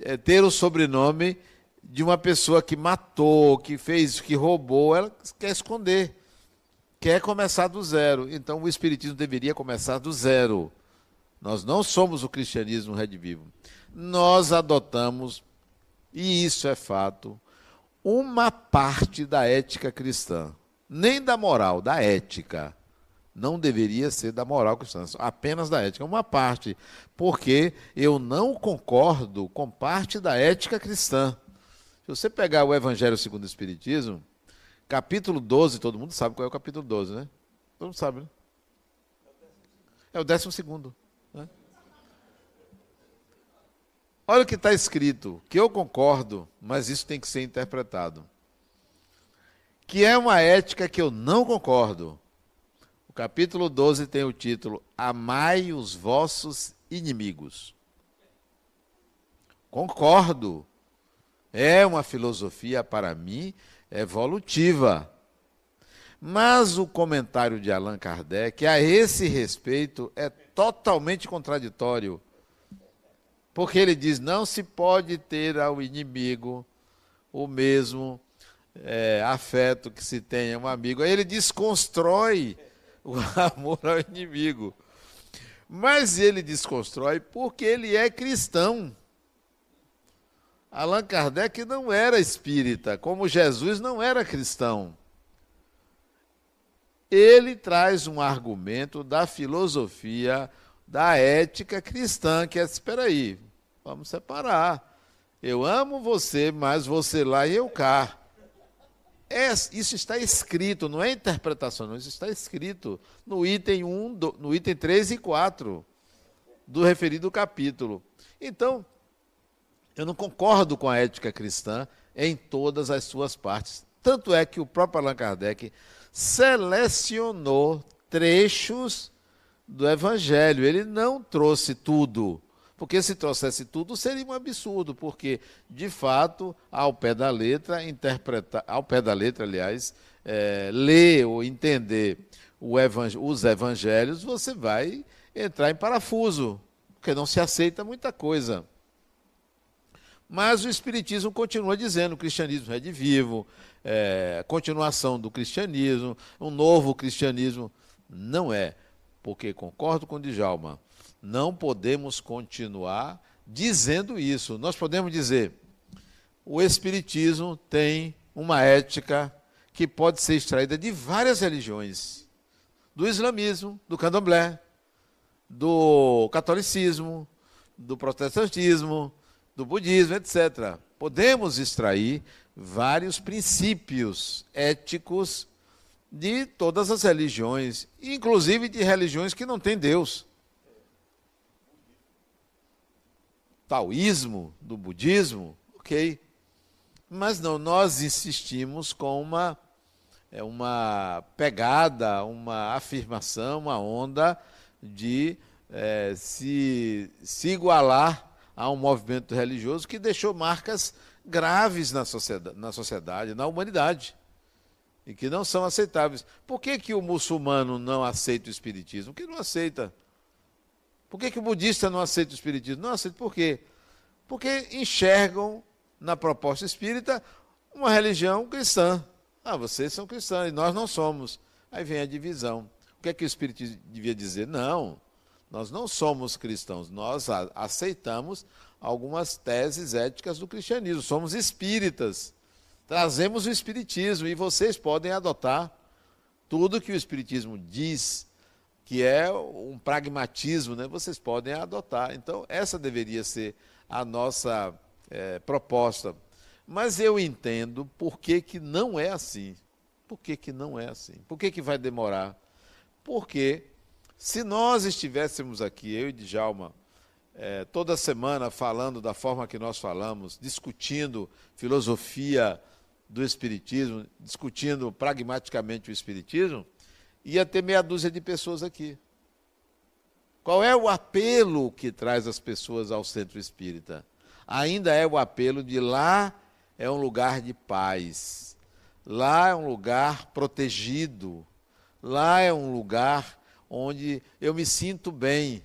é, ter o sobrenome de uma pessoa que matou, que fez, que roubou, ela quer esconder. Quer começar do zero. Então o Espiritismo deveria começar do zero. Nós não somos o cristianismo redivivo. Nós adotamos, e isso é fato, uma parte da ética cristã, nem da moral, da ética. Não deveria ser da moral cristã, apenas da ética, uma parte, porque eu não concordo com parte da ética cristã. Se você pegar o Evangelho segundo o Espiritismo, capítulo 12, todo mundo sabe qual é o capítulo 12, né? Todo mundo sabe, né? É o décimo segundo. Olha o que está escrito, que eu concordo, mas isso tem que ser interpretado. Que é uma ética que eu não concordo. O capítulo 12 tem o título Amai os vossos inimigos. Concordo. É uma filosofia para mim, evolutiva. Mas o comentário de Allan Kardec, a esse respeito, é totalmente contraditório. Porque ele diz: não se pode ter ao inimigo o mesmo é, afeto que se tem a um amigo. Aí ele desconstrói o amor ao inimigo. Mas ele desconstrói porque ele é cristão. Allan Kardec não era espírita, como Jesus não era cristão ele traz um argumento da filosofia, da ética cristã, que é, espera aí, vamos separar. Eu amo você, mas você lá e eu cá. É, isso está escrito, não é interpretação, não, isso está escrito no item 1, do, no item 3 e 4 do referido capítulo. Então, eu não concordo com a ética cristã em todas as suas partes. Tanto é que o próprio Allan Kardec selecionou trechos do Evangelho. Ele não trouxe tudo. Porque se trouxesse tudo seria um absurdo, porque, de fato, ao pé da letra, interpretar, ao pé da letra, aliás, é, ler ou entender evang os evangelhos, você vai entrar em parafuso, porque não se aceita muita coisa. Mas o Espiritismo continua dizendo: o cristianismo é de vivo, é, continuação do cristianismo, um novo cristianismo. Não é, porque concordo com o Djalma, não podemos continuar dizendo isso. Nós podemos dizer, o Espiritismo tem uma ética que pode ser extraída de várias religiões, do islamismo, do candomblé, do catolicismo, do protestantismo, do budismo, etc. Podemos extrair vários princípios éticos de todas as religiões, inclusive de religiões que não têm Deus. Taoísmo, do budismo, ok. Mas não, nós insistimos com uma, é, uma pegada, uma afirmação, uma onda de é, se, se igualar a um movimento religioso que deixou marcas graves na sociedade, na, sociedade, na humanidade, e que não são aceitáveis. Por que, que o muçulmano não aceita o espiritismo? Porque não aceita. Por que, que o budista não aceita o espiritismo? Não aceita por quê? Porque enxergam na proposta espírita uma religião cristã. Ah, vocês são cristãos e nós não somos. Aí vem a divisão. O que é que o espiritismo devia dizer? Não, nós não somos cristãos, nós aceitamos algumas teses éticas do cristianismo. Somos espíritas. Trazemos o espiritismo e vocês podem adotar tudo que o espiritismo diz que é um pragmatismo, né? Vocês podem adotar. Então essa deveria ser a nossa é, proposta. Mas eu entendo por que, que não é assim. Por que, que não é assim? Por que, que vai demorar? Porque se nós estivéssemos aqui, eu e Djalma, é, toda semana falando da forma que nós falamos, discutindo filosofia do Espiritismo, discutindo pragmaticamente o Espiritismo, ia ter meia dúzia de pessoas aqui. Qual é o apelo que traz as pessoas ao centro espírita? Ainda é o apelo de lá é um lugar de paz, lá é um lugar protegido, lá é um lugar onde eu me sinto bem,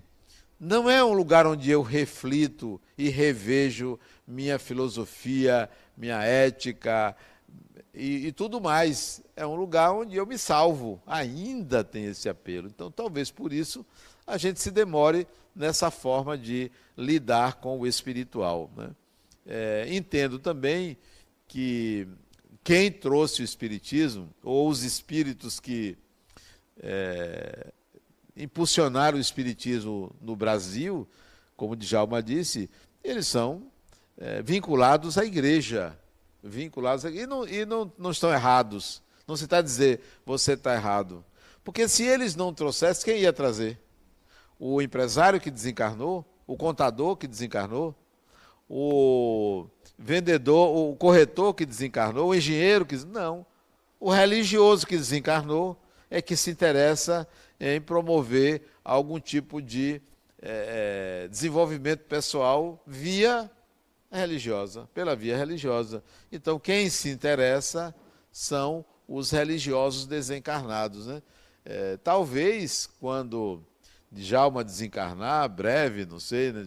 não é um lugar onde eu reflito e revejo minha filosofia, minha ética e, e, tudo mais. É um lugar onde eu me salvo. Ainda tem esse apelo. Então, talvez por isso a gente se demore nessa forma de lidar com o espiritual. Né? É, entendo também que quem trouxe o espiritismo, ou os espíritos que é, impulsionar o espiritismo no Brasil, como Djalma disse, eles são é, vinculados à igreja. Vinculados e não, e não, não estão errados. Não se está a dizer você está errado. Porque se eles não trouxessem, quem ia trazer? O empresário que desencarnou? O contador que desencarnou? O vendedor, o corretor que desencarnou? O engenheiro que. Não. O religioso que desencarnou é que se interessa em promover algum tipo de é, desenvolvimento pessoal via religiosa, pela via religiosa. Então, quem se interessa são os religiosos desencarnados. Né? É, talvez quando Djalma desencarnar, breve, não sei, né?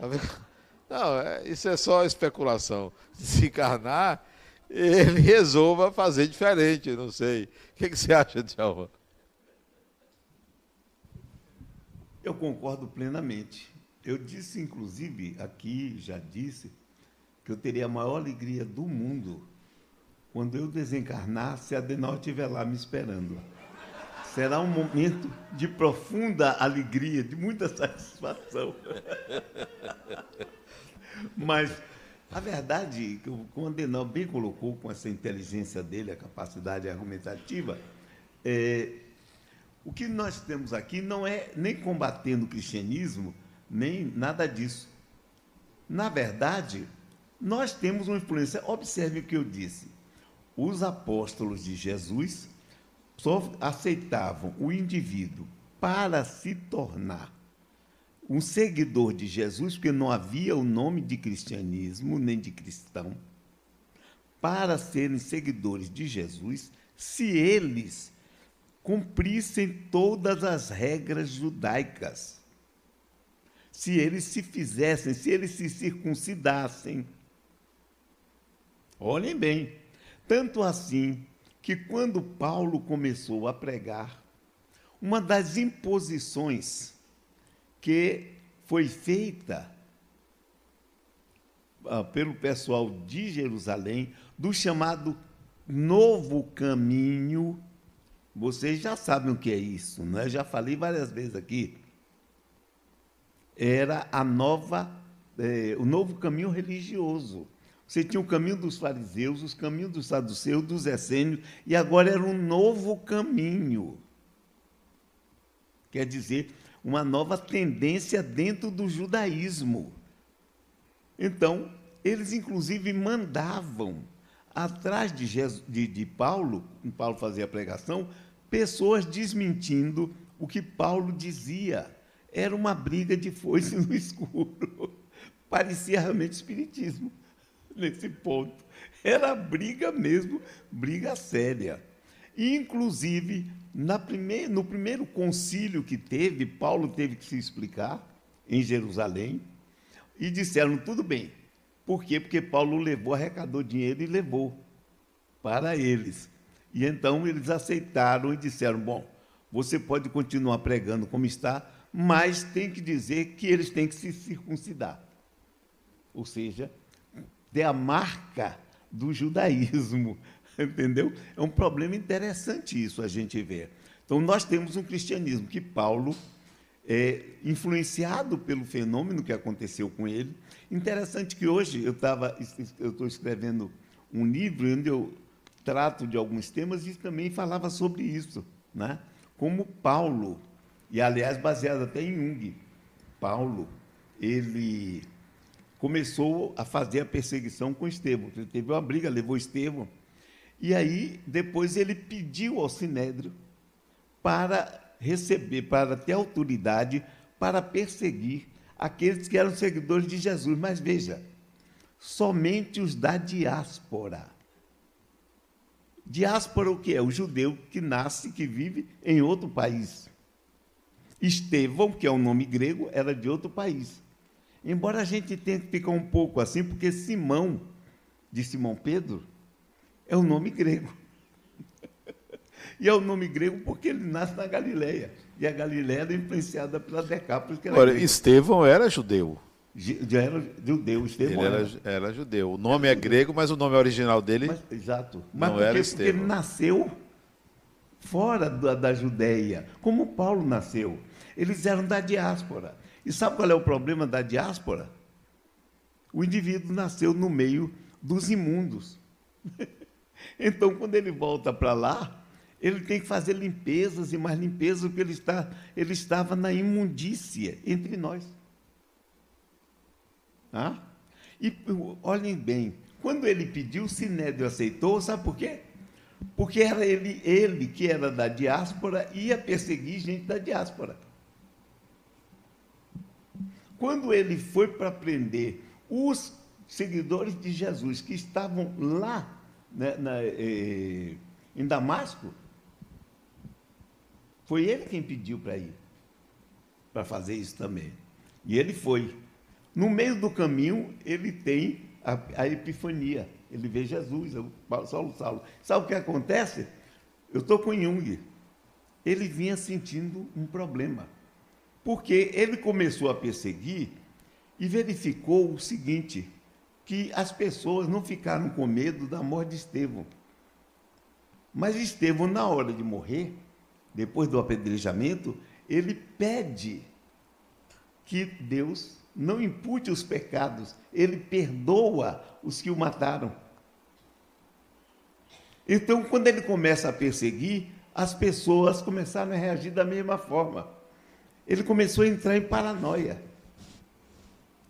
Não, é, isso é só especulação. Desencarnar, ele resolva fazer diferente, não sei. O que, que você acha, Djalma? Eu concordo plenamente. Eu disse, inclusive, aqui, já disse, que eu teria a maior alegria do mundo quando eu desencarnar, se a Denal estiver lá me esperando. Será um momento de profunda alegria, de muita satisfação. Mas a verdade, como o Adenal bem colocou com essa inteligência dele, a capacidade argumentativa, é, o que nós temos aqui não é nem combatendo o cristianismo, nem nada disso. Na verdade, nós temos uma influência. Observe o que eu disse. Os apóstolos de Jesus só aceitavam o indivíduo para se tornar um seguidor de Jesus, porque não havia o nome de cristianismo nem de cristão, para serem seguidores de Jesus, se eles cumprissem todas as regras judaicas, se eles se fizessem, se eles se circuncidassem. Olhem bem, tanto assim que quando Paulo começou a pregar, uma das imposições que foi feita ah, pelo pessoal de Jerusalém, do chamado Novo Caminho. Vocês já sabem o que é isso, né? já falei várias vezes aqui. Era a nova, eh, o novo caminho religioso. Você tinha o caminho dos fariseus, os caminhos dos saduceus, dos essênios, e agora era um novo caminho. Quer dizer, uma nova tendência dentro do judaísmo. Então, eles inclusive mandavam atrás de, Jesus, de, de Paulo, quando Paulo fazia a pregação, pessoas desmentindo o que Paulo dizia. Era uma briga de foice no escuro. Parecia realmente espiritismo nesse ponto. Era briga mesmo, briga séria. Inclusive, no primeiro concílio que teve, Paulo teve que se explicar em Jerusalém, e disseram: tudo bem. Por quê? Porque Paulo levou, arrecadou dinheiro e levou para eles. E então eles aceitaram e disseram: bom, você pode continuar pregando como está, mas tem que dizer que eles têm que se circuncidar. Ou seja, ter a marca do judaísmo, entendeu? É um problema interessante isso a gente ver. Então, nós temos um cristianismo que Paulo, é, influenciado pelo fenômeno que aconteceu com ele, interessante que hoje eu estava, eu estou escrevendo um livro onde eu trato de alguns temas e também falava sobre isso, né? Como Paulo, e aliás baseado até em Jung, Paulo, ele começou a fazer a perseguição com Estevão. Ele teve uma briga, levou Estevão. E aí, depois, ele pediu ao Sinédrio para receber, para ter autoridade para perseguir aqueles que eram seguidores de Jesus. Mas veja, somente os da diáspora. Diáspora o que é? O judeu que nasce, que vive em outro país. Estevão, que é um nome grego, era de outro país. Embora a gente tenha que ficar um pouco assim, porque Simão, de Simão Pedro, é um nome grego. E é o um nome grego porque ele nasce na Galileia. E a Galileia era influenciada pela Decápolis. Que era Olha, Estevão era judeu. Já era judeu, Estevão ele era, era, era judeu. O nome é grego, mas o nome original dele. Mas, exato. Mas não porque, era porque ele nasceu fora da, da Judéia, como Paulo nasceu. Eles eram da diáspora. E sabe qual é o problema da diáspora? O indivíduo nasceu no meio dos imundos. então, quando ele volta para lá, ele tem que fazer limpezas e mais limpezas, porque ele, está, ele estava na imundícia entre nós. Ah? E olhem bem, quando ele pediu, Sinédrio aceitou, sabe por quê? Porque era ele, ele que era da diáspora, ia perseguir gente da diáspora. Quando ele foi para prender os seguidores de Jesus que estavam lá né, na, eh, em Damasco, foi ele quem pediu para ir, para fazer isso também. E ele foi. No meio do caminho, ele tem a, a epifania. Ele vê Jesus, Saulo, Saulo. Sabe o que acontece? Eu estou com Jung. Ele vinha sentindo um problema. Porque ele começou a perseguir e verificou o seguinte: que as pessoas não ficaram com medo da morte de Estevão. Mas Estevão, na hora de morrer, depois do apedrejamento, ele pede que Deus não impute os pecados, ele perdoa os que o mataram. Então, quando ele começa a perseguir, as pessoas começaram a reagir da mesma forma. Ele começou a entrar em paranoia.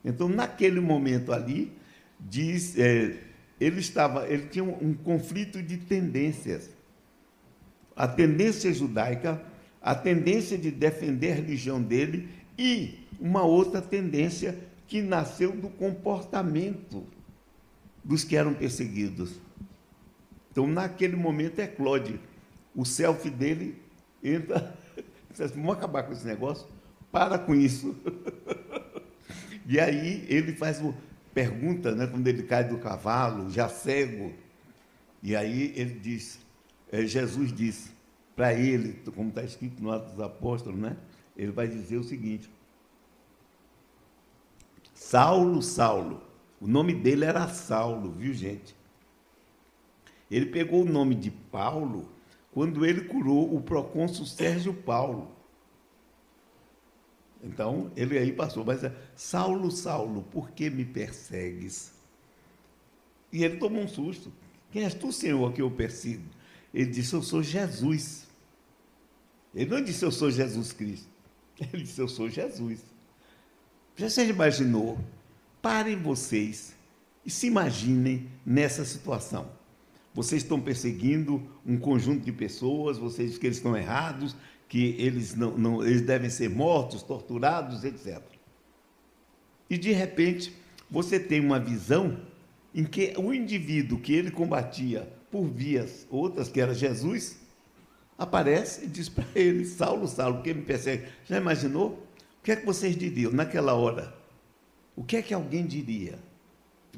Então, naquele momento ali, diz, é, ele estava, ele tinha um, um conflito de tendências. A tendência judaica, a tendência de defender a religião dele e uma outra tendência que nasceu do comportamento dos que eram perseguidos. Então, naquele momento, é Claude. O selfie dele entra. Vamos acabar com esse negócio? Para com isso. E aí ele faz uma pergunta, né, quando ele cai do cavalo, já cego. E aí ele diz, é, Jesus diz para ele, como está escrito no Atos dos Apóstolos, né? Ele vai dizer o seguinte: Saulo, Saulo. O nome dele era Saulo, viu, gente? Ele pegou o nome de Paulo quando ele curou o procônsul Sérgio Paulo. Então, ele aí passou, mas é, Saulo, Saulo, por que me persegues? E ele tomou um susto. Quem és tu, Senhor, que eu persigo? Ele disse, eu sou Jesus. Ele não disse, eu sou Jesus Cristo. Ele disse, eu sou Jesus. Você imaginou? Parem vocês e se imaginem nessa situação. Vocês estão perseguindo um conjunto de pessoas, vocês dizem que eles estão errados, que eles, não, não, eles devem ser mortos, torturados, etc. E, de repente, você tem uma visão em que o indivíduo que ele combatia por vias outras, que era Jesus, aparece e diz para ele, Saulo, Saulo, que me persegue? Já imaginou? O que é que vocês diriam naquela hora? O que é que alguém diria?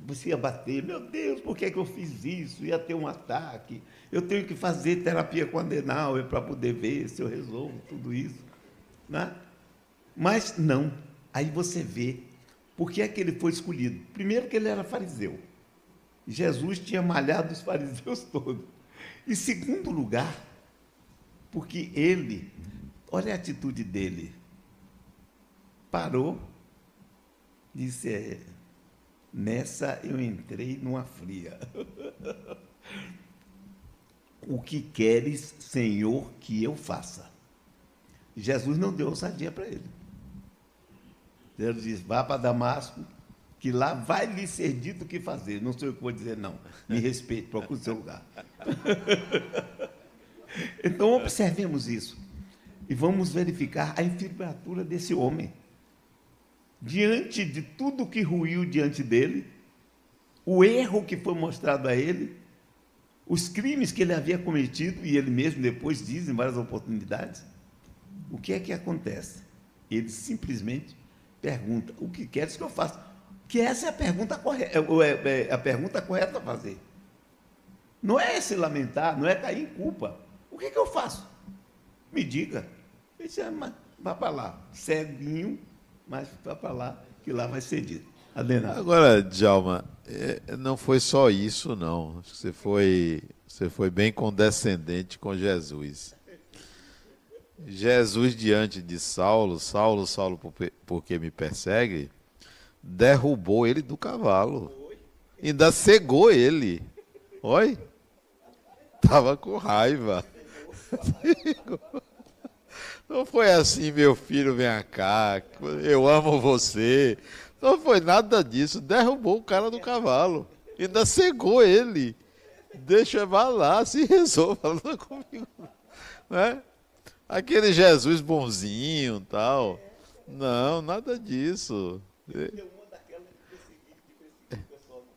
Você ia bater, meu Deus, por que, é que eu fiz isso? Ia ter um ataque. Eu tenho que fazer terapia com Adenauer para poder ver se eu resolvo tudo isso. Né? Mas não. Aí você vê por que é que ele foi escolhido. Primeiro que ele era fariseu. Jesus tinha malhado os fariseus todos. E segundo lugar, porque ele, olha a atitude dele, parou, disse: Nessa eu entrei numa fria. o que queres, Senhor, que eu faça? Jesus não deu ousadia para ele. Ele disse: vá para Damasco, que lá vai lhe ser dito o que fazer. Não sou eu que vou dizer, não. Me respeite, procure o seu lugar. então, observemos isso. E vamos verificar a infiltratura desse homem diante de tudo que ruiu diante dele, o erro que foi mostrado a ele, os crimes que ele havia cometido, e ele mesmo depois diz em várias oportunidades, o que é que acontece? Ele simplesmente pergunta: o que queres que eu faça? Que essa é a pergunta correta, é, é, é a pergunta correta a fazer. Não é se lamentar, não é cair em culpa. O que, é que eu faço? Me diga. Ele disse, ah, vá para lá, ceguinho, mas vá para lá, que lá vai ser dito. Adenado. Agora, Djalma, é, não foi só isso, não. Você foi, você foi bem condescendente com Jesus. Jesus, diante de Saulo, Saulo, Saulo, por que me persegue? Derrubou ele do cavalo. Ainda cegou ele. Oi? Tava com raiva. Não foi assim, meu filho, vem cá, eu amo você. Não foi nada disso. Derrubou o cara do cavalo. Ainda cegou ele. Deixa eu lá, se resolva. Não comigo. Né? Aquele Jesus bonzinho tal. Não, nada disso.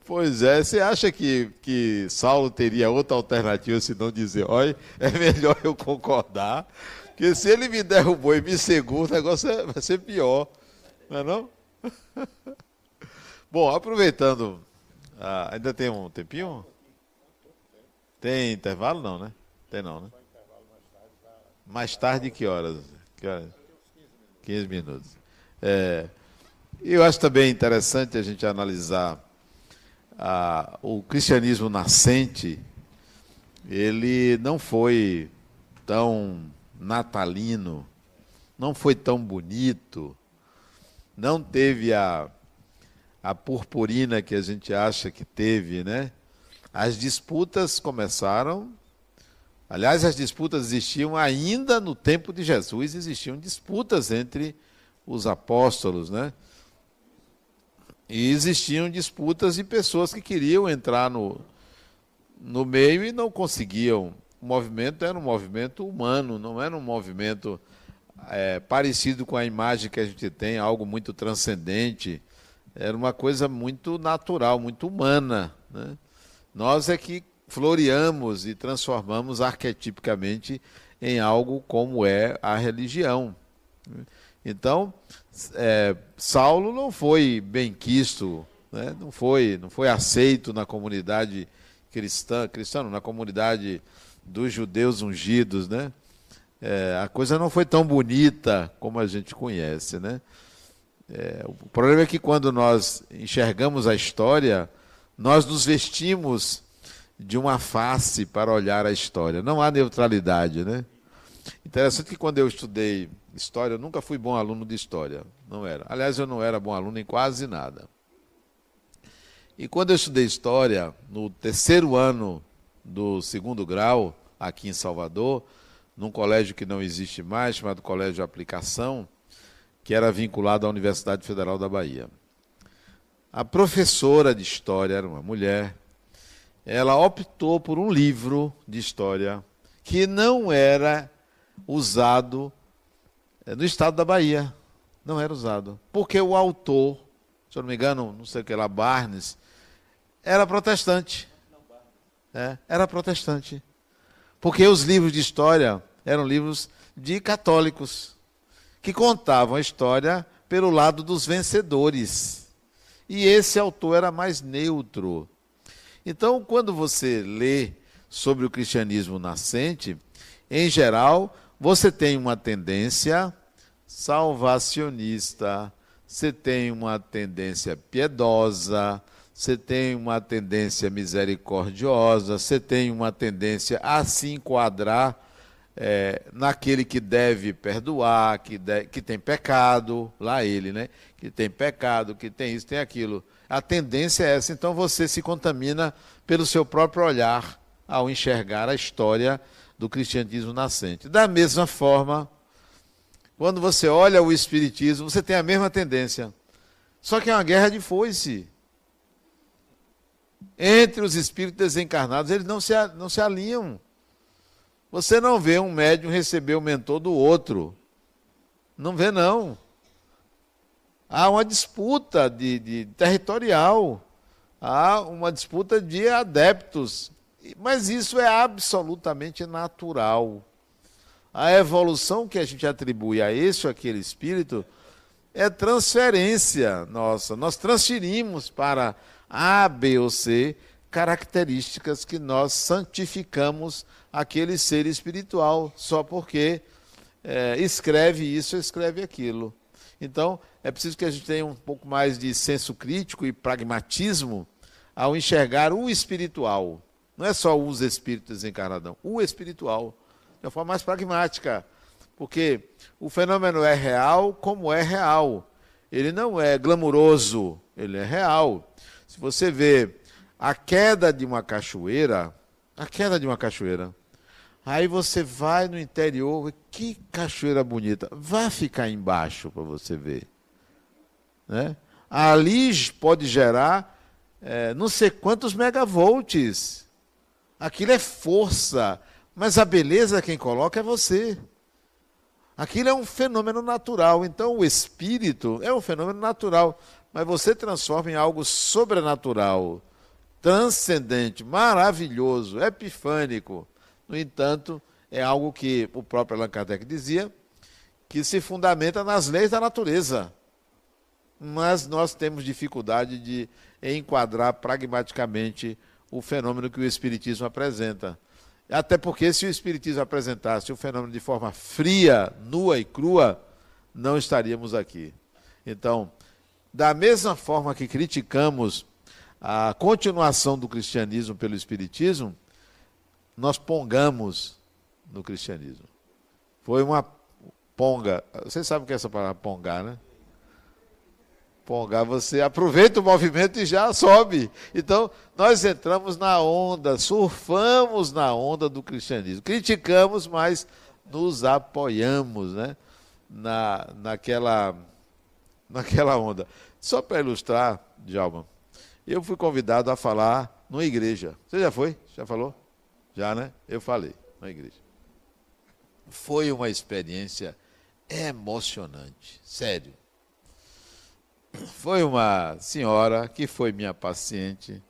Pois é, você acha que, que Saulo teria outra alternativa se não dizer, olha, é melhor eu concordar, porque se ele me derrubou e me cegou, o negócio é, vai ser pior, não é não? Bom, aproveitando, ah, ainda tem um tempinho? Tem intervalo não, né? Tem não, né? Mais tarde que horas? Que horas? 15 minutos. É, eu acho também interessante a gente analisar a, o cristianismo nascente, ele não foi tão natalino, não foi tão bonito, não teve a, a purpurina que a gente acha que teve, né? As disputas começaram. Aliás, as disputas existiam ainda no tempo de Jesus, existiam disputas entre os apóstolos, né? E existiam disputas e pessoas que queriam entrar no, no meio e não conseguiam. O movimento era um movimento humano, não era um movimento é, parecido com a imagem que a gente tem, algo muito transcendente. Era uma coisa muito natural, muito humana. Né? Nós é que floreamos e transformamos arquetipicamente em algo como é a religião. Então, é, Saulo não foi bem quisto, né? não, foi, não foi aceito na comunidade cristã, cristã na comunidade dos judeus ungidos, né? É, a coisa não foi tão bonita como a gente conhece, né? É, o problema é que quando nós enxergamos a história, nós nos vestimos de uma face para olhar a história. Não há neutralidade, né? Interessante que quando eu estudei História, eu nunca fui bom aluno de história. Não era. Aliás, eu não era bom aluno em quase nada. E quando eu estudei história, no terceiro ano do segundo grau, aqui em Salvador, num colégio que não existe mais, chamado Colégio de Aplicação, que era vinculado à Universidade Federal da Bahia. A professora de história era uma mulher. Ela optou por um livro de história que não era usado é, no estado da Bahia. Não era usado. Porque o autor, se eu não me engano, não sei o que lá, Barnes, era protestante. É, era protestante. Porque os livros de história eram livros de católicos, que contavam a história pelo lado dos vencedores. E esse autor era mais neutro. Então, quando você lê sobre o cristianismo nascente, em geral, você tem uma tendência salvacionista, você tem uma tendência piedosa, você tem uma tendência misericordiosa, você tem uma tendência a se enquadrar é, naquele que deve perdoar, que, de, que tem pecado, lá ele, né? Que tem pecado, que tem isso, tem aquilo. A tendência é essa, então você se contamina pelo seu próprio olhar ao enxergar a história do cristianismo nascente. Da mesma forma, quando você olha o Espiritismo, você tem a mesma tendência. Só que é uma guerra de foice. Entre os espíritos desencarnados, eles não se, não se alinham. Você não vê um médium receber o mentor do outro. Não vê, não. Há uma disputa de, de territorial. Há uma disputa de adeptos mas isso é absolutamente natural. A evolução que a gente atribui a esse ou aquele espírito é transferência nossa. Nós transferimos para A, B ou C características que nós santificamos aquele ser espiritual, só porque é, escreve isso, escreve aquilo. Então, é preciso que a gente tenha um pouco mais de senso crítico e pragmatismo ao enxergar o espiritual. Não é só os espíritos desencarnados, o espiritual, de uma forma mais pragmática. Porque o fenômeno é real como é real. Ele não é glamuroso, ele é real. Se você vê a queda de uma cachoeira, a queda de uma cachoeira, aí você vai no interior, que cachoeira bonita, vá ficar embaixo para você ver. Né? Ali pode gerar é, não sei quantos megavolts Aquilo é força, mas a beleza quem coloca é você. Aquilo é um fenômeno natural. Então, o espírito é um fenômeno natural, mas você transforma em algo sobrenatural. transcendente, maravilhoso, epifânico. No entanto, é algo que o próprio Allan Kardec dizia, que se fundamenta nas leis da natureza. Mas nós temos dificuldade de enquadrar pragmaticamente o fenômeno que o Espiritismo apresenta. Até porque, se o Espiritismo apresentasse o fenômeno de forma fria, nua e crua, não estaríamos aqui. Então, da mesma forma que criticamos a continuação do cristianismo pelo Espiritismo, nós pongamos no cristianismo. Foi uma ponga. Vocês sabem o que é essa palavra pongar, né? Pongar, você aproveita o movimento e já sobe. Então, nós entramos na onda, surfamos na onda do cristianismo. Criticamos, mas nos apoiamos né? na, naquela, naquela onda. Só para ilustrar, Djalma, eu fui convidado a falar numa igreja. Você já foi? Já falou? Já, né? Eu falei na igreja. Foi uma experiência emocionante, sério. Foi uma senhora que foi minha paciente,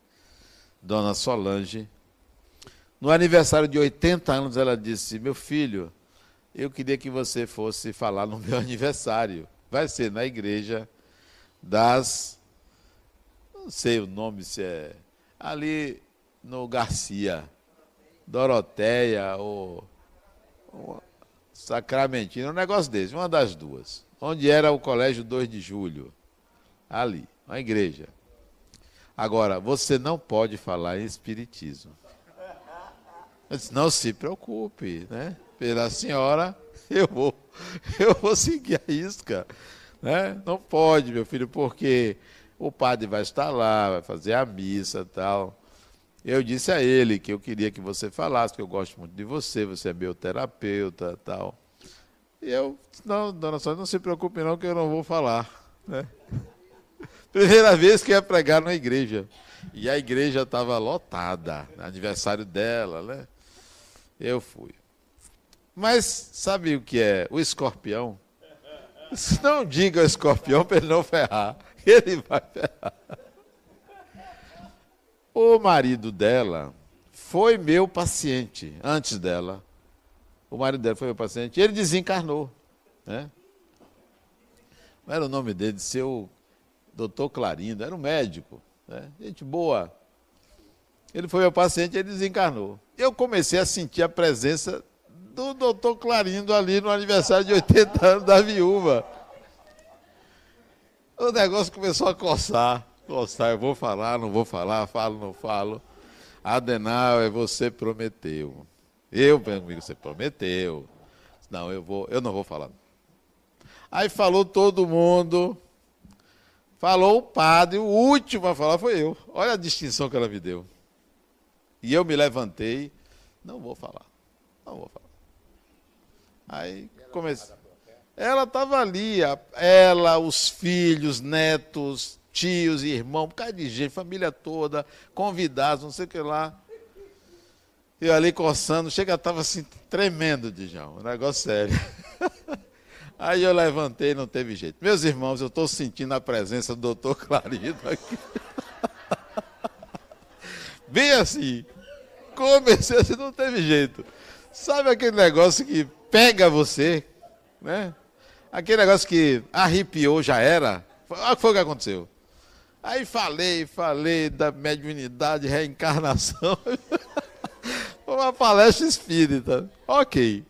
Dona Solange. No aniversário de 80 anos, ela disse: Meu filho, eu queria que você fosse falar no meu aniversário. Vai ser na igreja das. Não sei o nome se é. Ali no Garcia. Doroteia ou, ou Sacramentina, um negócio desse, uma das duas. Onde era o colégio 2 de julho ali, uma igreja. Agora, você não pode falar em espiritismo. Não se preocupe, né? Pela senhora, eu vou, eu vou seguir a isca. Né? Não pode, meu filho, porque o padre vai estar lá, vai fazer a missa e tal. Eu disse a ele que eu queria que você falasse, que eu gosto muito de você, você é meu terapeuta tal. E eu, não, dona Sônia, não se preocupe não, que eu não vou falar. Né? Primeira vez que ia pregar na igreja. E a igreja estava lotada, aniversário dela, né? Eu fui. Mas sabe o que é? O escorpião. Não diga o escorpião para ele não ferrar. Ele vai ferrar. O marido dela foi meu paciente antes dela. O marido dela foi meu paciente. Ele desencarnou. Né? Não era o nome dele, seu doutor Clarindo, era um médico, né? gente boa. Ele foi meu paciente e ele desencarnou. Eu comecei a sentir a presença do doutor Clarindo ali no aniversário de 80 anos da viúva. O negócio começou a coçar, coçar, eu vou falar, não vou falar, falo, não falo. Adenal, você prometeu. Eu, meu amigo, você prometeu. Não, eu vou, eu não vou falar. Aí falou todo mundo. Falou o padre, o último a falar foi eu. Olha a distinção que ela me deu. E eu me levantei, não vou falar. Não vou falar. Aí comecei. Ela estava ali, ela, os filhos, netos, tios e irmãos, um bocado de gente, família toda, convidados, não sei o que lá. Eu ali coçando, chega, estava assim, tremendo, Dijão, um negócio sério. Aí eu levantei não teve jeito. Meus irmãos, eu estou sentindo a presença do doutor Clarido aqui. Bem assim. Comecei assim, não teve jeito. Sabe aquele negócio que pega você, né? Aquele negócio que arrepiou, já era. Olha o que foi que aconteceu. Aí falei, falei da mediunidade, reencarnação. Uma palestra espírita. Ok.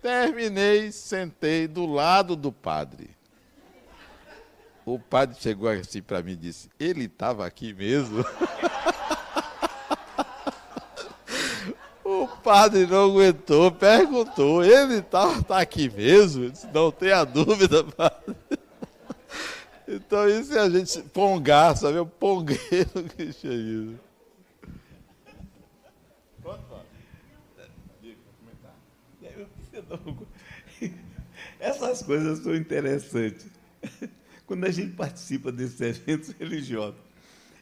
Terminei, sentei do lado do padre. O padre chegou assim para mim e disse: Ele estava aqui mesmo? o padre não aguentou, perguntou: Ele estava tá aqui mesmo? disse, não tenha dúvida, padre. Então, isso é a gente pongar, sabe? O pongueiro cristianismo. Essas coisas são interessantes. Quando a gente participa desses eventos religiosos.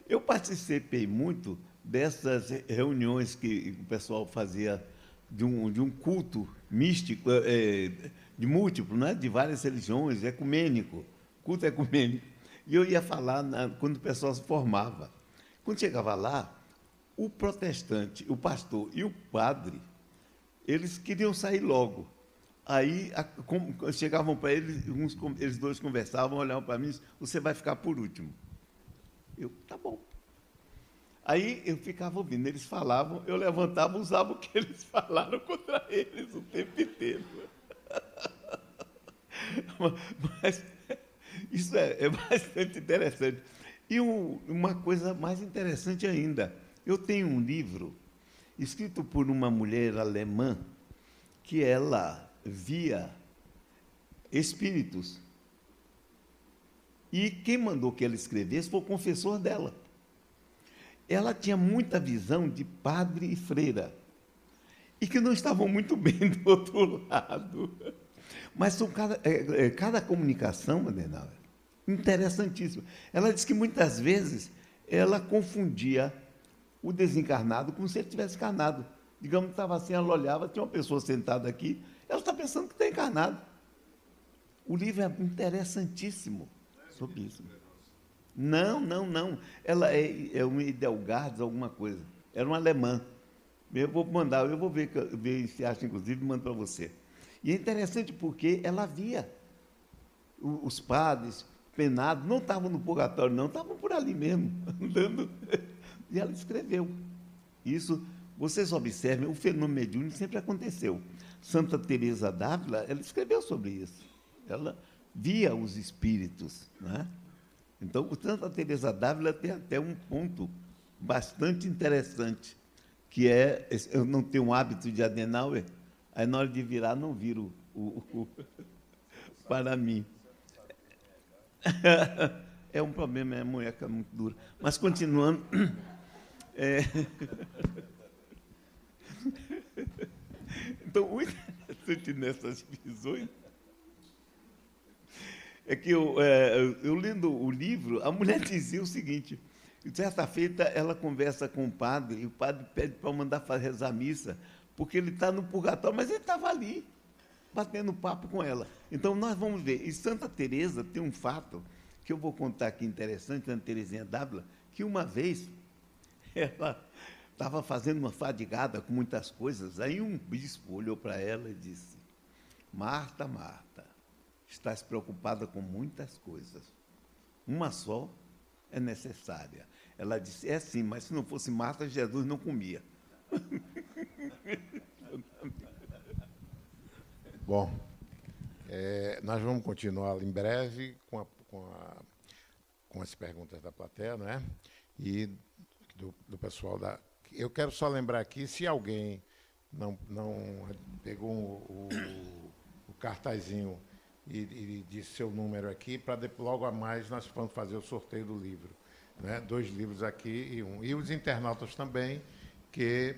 Eu participei muito dessas reuniões que o pessoal fazia de um, de um culto místico, é, de múltiplo, né? de várias religiões, ecumênico, culto ecumênico. E eu ia falar na, quando o pessoal se formava. Quando chegava lá, o protestante, o pastor e o padre, eles queriam sair logo. Aí a, com, chegavam para eles, uns, eles dois conversavam, olhavam para mim, você vai ficar por último. Eu, tá bom. Aí eu ficava ouvindo, eles falavam, eu levantava, usava o que eles falaram contra eles o tempo inteiro. Mas isso é, é bastante interessante. E um, uma coisa mais interessante ainda, eu tenho um livro escrito por uma mulher alemã que ela via espíritos. E quem mandou que ela escrevesse foi o confessor dela. Ela tinha muita visão de padre e freira. E que não estavam muito bem do outro lado. Mas são cada, é, é, cada comunicação, Adenauer, interessantíssima. Ela disse que muitas vezes ela confundia o desencarnado como se ele tivesse encarnado. Digamos que estava assim, ela olhava, tinha uma pessoa sentada aqui, ela está pensando que está encarnado. O livro é interessantíssimo sobre isso. Não, não, não. Ela é, é uma Idelgardes, alguma coisa. Era uma alemã. Eu vou mandar, eu vou ver, ver se acha, inclusive, mando para você. E é interessante porque ela via os padres penados, não estavam no purgatório, não, estavam por ali mesmo, andando. E ela escreveu. Isso, vocês observem, o fenômeno mediúnico sempre aconteceu. Santa Teresa d'Ávila, ela escreveu sobre isso. Ela via os espíritos, né? Então, o Santa Teresa d'Ávila tem até um ponto bastante interessante, que é eu não tenho um hábito de Adenauer, aí na hora de virar não viro o, o, o para mim. É um problema, é a munheca muito dura. Mas continuando, é... Então, o interessante nessas visões é que eu, é, eu lendo o livro, a mulher dizia o seguinte: certa feita ela conversa com o padre e o padre pede para mandar fazer a missa, porque ele está no purgatório, mas ele estava ali, batendo papo com ela. Então nós vamos ver. E Santa Teresa tem um fato que eu vou contar aqui interessante, Santa Teresinha d'Ávila, que uma vez ela estava fazendo uma fadigada com muitas coisas. Aí um bispo olhou para ela e disse: Marta, Marta, estás preocupada com muitas coisas. Uma só é necessária. Ela disse: É sim, mas se não fosse Marta, Jesus não comia. Bom, é, nós vamos continuar em breve com, a, com, a, com as perguntas da plateia, não é? E do, do pessoal da. Eu quero só lembrar aqui, se alguém não, não pegou o, o, o cartazinho e, e, disse seu número aqui, para logo a mais nós vamos fazer o sorteio do livro. Né? Dois livros aqui e um. E os internautas também, que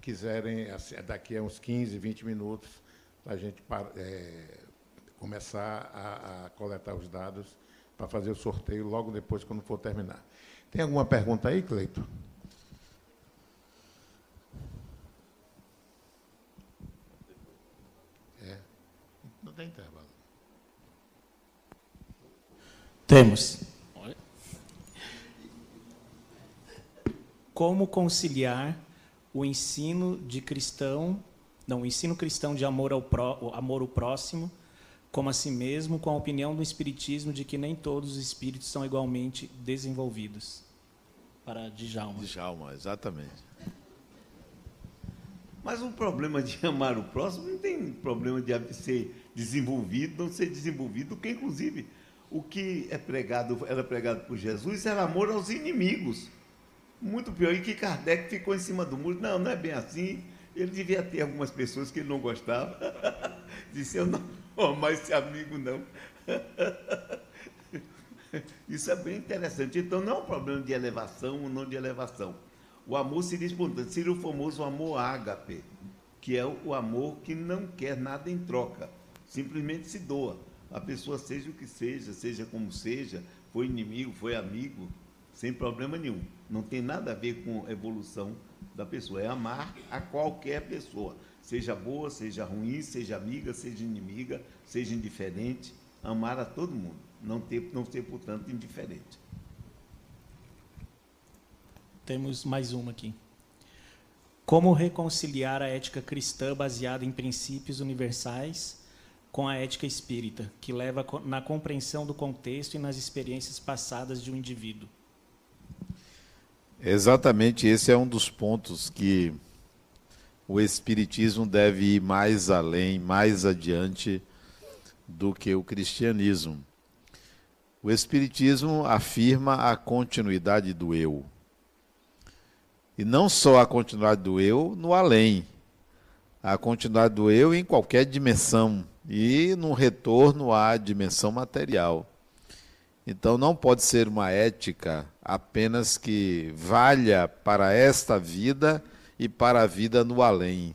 quiserem, assim, daqui a uns 15, 20 minutos, a gente é, começar a, a coletar os dados para fazer o sorteio logo depois, quando for terminar. Tem alguma pergunta aí, Cleito? É. Não tem intervalo. Temos. Como conciliar o ensino de cristão, não, o ensino cristão de amor ao, pró, amor ao próximo, como a si mesmo, com a opinião do Espiritismo de que nem todos os espíritos são igualmente desenvolvidos? para Djalma. Djalma, exatamente. Mas o problema de amar o próximo não tem problema de ser desenvolvido, não ser desenvolvido, porque inclusive o que é pregado, era pregado por Jesus era amor aos inimigos. Muito pior, e que Kardec ficou em cima do muro. Não, não é bem assim. Ele devia ter algumas pessoas que ele não gostava. Disse, eu não vou amar esse amigo, não. Isso é bem interessante. Então, não é um problema de elevação ou não de elevação. O amor seria espontâneo, seria o famoso amor ágape, que é o amor que não quer nada em troca, simplesmente se doa. A pessoa, seja o que seja, seja como seja, foi inimigo, foi amigo, sem problema nenhum. Não tem nada a ver com evolução da pessoa. É amar a qualquer pessoa, seja boa, seja ruim, seja amiga, seja inimiga, seja indiferente. Amar a todo mundo não, ter, não ser, portanto, indiferente. Temos mais uma aqui. Como reconciliar a ética cristã baseada em princípios universais com a ética espírita, que leva na compreensão do contexto e nas experiências passadas de um indivíduo? Exatamente, esse é um dos pontos que o Espiritismo deve ir mais além, mais adiante do que o cristianismo. O Espiritismo afirma a continuidade do eu. E não só a continuidade do eu no além, a continuidade do eu em qualquer dimensão e no retorno à dimensão material. Então não pode ser uma ética apenas que valha para esta vida e para a vida no além.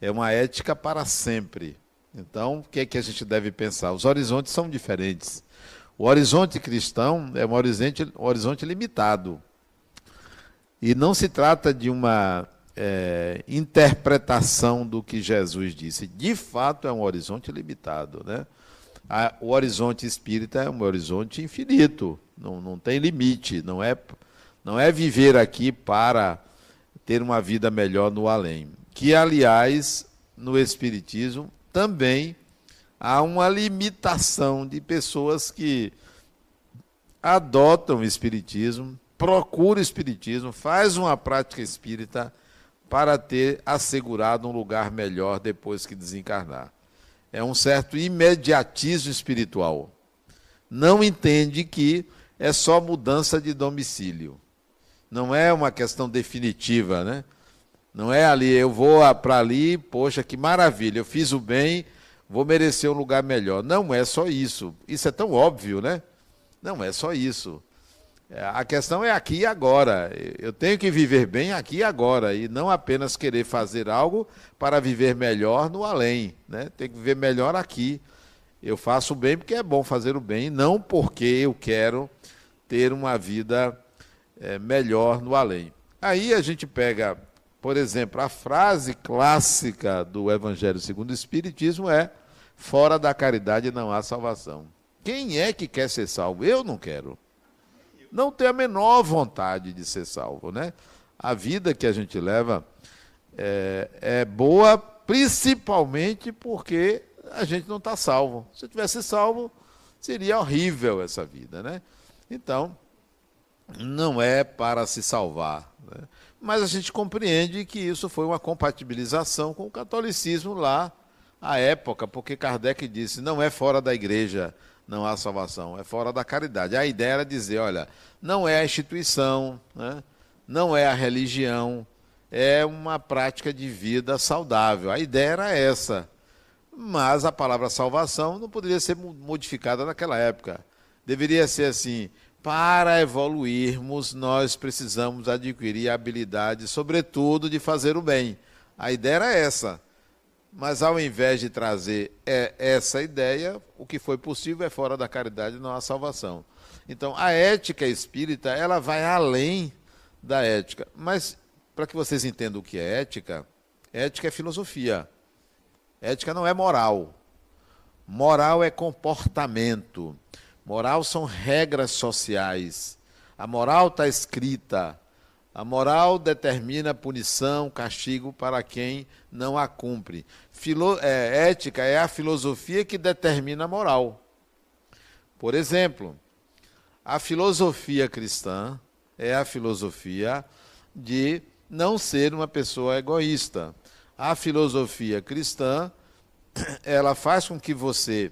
É uma ética para sempre. Então, o que é que a gente deve pensar? Os horizontes são diferentes. O horizonte cristão é um horizonte, um horizonte limitado. E não se trata de uma é, interpretação do que Jesus disse. De fato, é um horizonte limitado. Né? A, o horizonte espírita é um horizonte infinito, não, não tem limite. Não é, não é viver aqui para ter uma vida melhor no além. Que, aliás, no Espiritismo também há uma limitação de pessoas que adotam o Espiritismo, procuram o Espiritismo, faz uma prática espírita para ter assegurado um lugar melhor depois que desencarnar. É um certo imediatismo espiritual. Não entende que é só mudança de domicílio não é uma questão definitiva, né? Não é ali, eu vou para ali, poxa, que maravilha, eu fiz o bem, vou merecer um lugar melhor. Não é só isso. Isso é tão óbvio, né? Não é só isso. É, a questão é aqui e agora. Eu tenho que viver bem aqui e agora, e não apenas querer fazer algo para viver melhor no além. Né? Tem que viver melhor aqui. Eu faço o bem porque é bom fazer o bem, não porque eu quero ter uma vida é, melhor no além. Aí a gente pega, por exemplo, a frase clássica do Evangelho segundo o Espiritismo é: fora da caridade não há salvação. Quem é que quer ser salvo? Eu não quero. Não tenho a menor vontade de ser salvo, né? A vida que a gente leva é, é boa, principalmente porque a gente não está salvo. Se eu tivesse salvo, seria horrível essa vida, né? Então, não é para se salvar. Né? Mas a gente compreende que isso foi uma compatibilização com o catolicismo lá à época, porque Kardec disse: não é fora da igreja, não há salvação, é fora da caridade. A ideia era dizer: olha, não é a instituição, né? não é a religião, é uma prática de vida saudável. A ideia era essa. Mas a palavra salvação não poderia ser modificada naquela época. Deveria ser assim: para evoluirmos, nós precisamos adquirir a habilidade, sobretudo, de fazer o bem. A ideia era essa. Mas ao invés de trazer é, essa ideia, o que foi possível é fora da caridade não há salvação. Então, a ética espírita, ela vai além da ética. Mas, para que vocês entendam o que é ética, ética é filosofia. Ética não é moral. Moral é comportamento. Moral são regras sociais. A moral está escrita. A moral determina punição, castigo para quem não a cumpre. Filo, é, ética é a filosofia que determina a moral. Por exemplo, a filosofia cristã é a filosofia de não ser uma pessoa egoísta. A filosofia cristã, ela faz com que você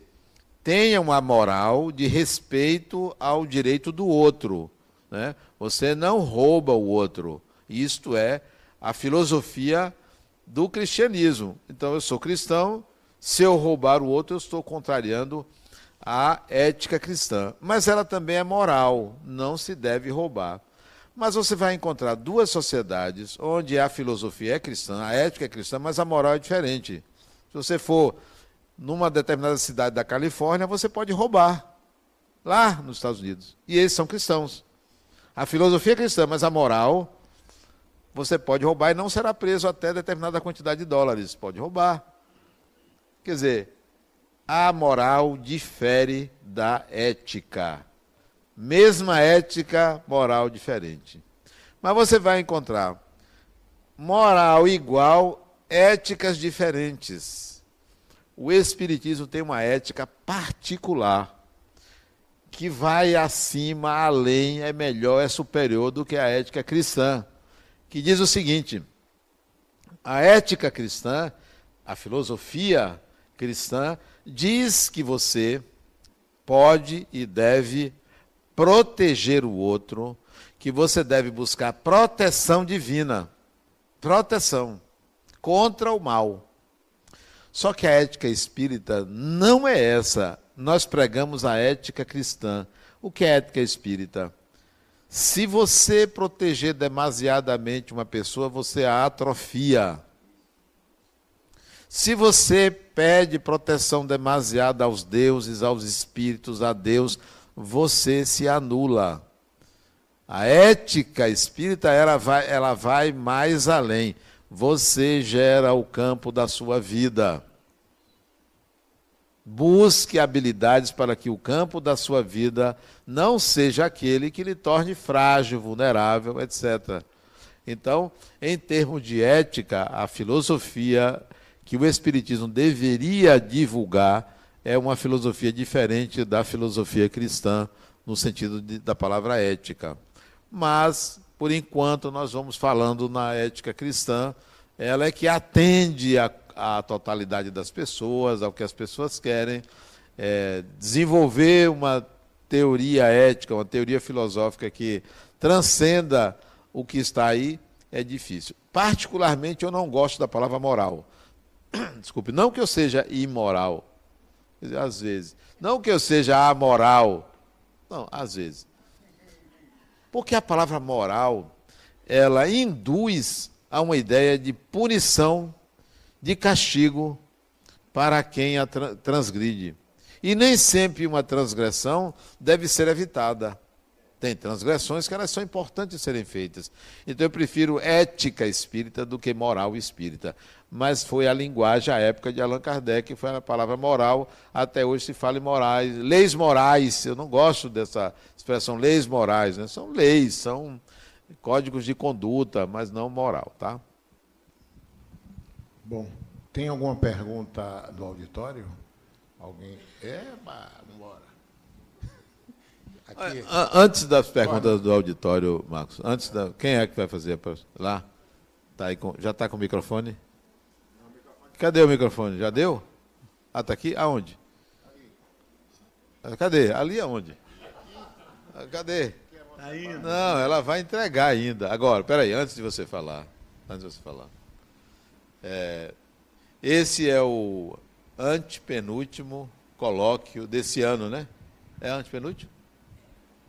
tenha uma moral de respeito ao direito do outro. Né? Você não rouba o outro. Isto é a filosofia do cristianismo. Então, eu sou cristão, se eu roubar o outro, eu estou contrariando a ética cristã. Mas ela também é moral, não se deve roubar. Mas você vai encontrar duas sociedades onde a filosofia é cristã, a ética é cristã, mas a moral é diferente. Se você for numa determinada cidade da Califórnia, você pode roubar. Lá nos Estados Unidos. E eles são cristãos. A filosofia é cristã, mas a moral, você pode roubar e não será preso até determinada quantidade de dólares. Pode roubar. Quer dizer, a moral difere da ética. Mesma ética, moral diferente. Mas você vai encontrar moral igual, éticas diferentes. O Espiritismo tem uma ética particular que vai acima, além, é melhor, é superior do que a ética cristã, que diz o seguinte: a ética cristã, a filosofia cristã, diz que você pode e deve proteger o outro, que você deve buscar proteção divina, proteção contra o mal. Só que a ética espírita não é essa nós pregamos a ética cristã. O que é ética espírita? Se você proteger demasiadamente uma pessoa, você a atrofia. Se você pede proteção demasiada aos deuses, aos espíritos, a Deus, você se anula. A ética espírita ela vai, ela vai mais além. Você gera o campo da sua vida. Busque habilidades para que o campo da sua vida não seja aquele que lhe torne frágil, vulnerável, etc. Então, em termos de ética, a filosofia que o Espiritismo deveria divulgar é uma filosofia diferente da filosofia cristã, no sentido de, da palavra ética. Mas, por enquanto, nós vamos falando na ética cristã, ela é que atende a à totalidade das pessoas, ao que as pessoas querem, é, desenvolver uma teoria ética, uma teoria filosófica que transcenda o que está aí, é difícil. Particularmente, eu não gosto da palavra moral. Desculpe, não que eu seja imoral, às vezes. Não que eu seja amoral, não, às vezes. Porque a palavra moral, ela induz a uma ideia de punição de castigo para quem a transgride. E nem sempre uma transgressão deve ser evitada. Tem transgressões que elas são importantes serem feitas. Então eu prefiro ética espírita do que moral espírita. Mas foi a linguagem, a época de Allan Kardec, foi a palavra moral. Até hoje se fala em morais. Leis morais, eu não gosto dessa expressão leis morais. Né? São leis, são códigos de conduta, mas não moral. Tá? Bom, tem alguma pergunta do auditório? Alguém? É, vambora. Aqui. Antes das perguntas do auditório, Marcos, antes da, quem é que vai fazer lá? Tá aí com, já está com o microfone? Cadê o microfone? Já deu? Ah, está aqui? Aonde? Cadê? Ali aonde? Cadê? Tá Não, ela vai entregar ainda. Agora, peraí, antes de você falar. Antes de você falar. É, esse é o antepenúltimo colóquio desse ano, né? É antepenúltimo?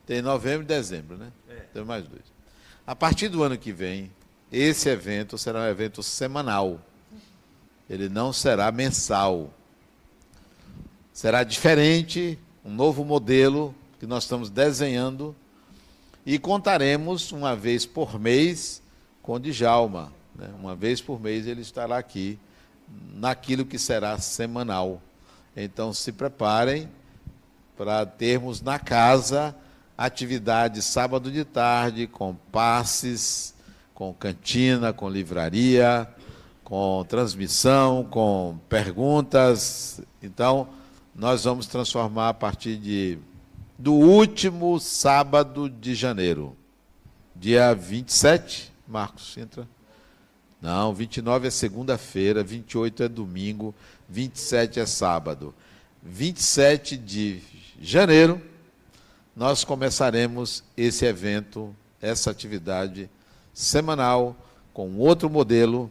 Tem novembro e dezembro, né? É. Tem mais dois. A partir do ano que vem, esse evento será um evento semanal. Ele não será mensal. Será diferente, um novo modelo que nós estamos desenhando e contaremos uma vez por mês com Djalma? Uma vez por mês ele estará aqui, naquilo que será semanal. Então se preparem para termos na casa atividade sábado de tarde, com passes, com cantina, com livraria, com transmissão, com perguntas. Então, nós vamos transformar a partir de do último sábado de janeiro, dia 27, Marcos, entra. Não, 29 é segunda-feira, 28 é domingo, 27 é sábado. 27 de janeiro, nós começaremos esse evento, essa atividade semanal, com outro modelo.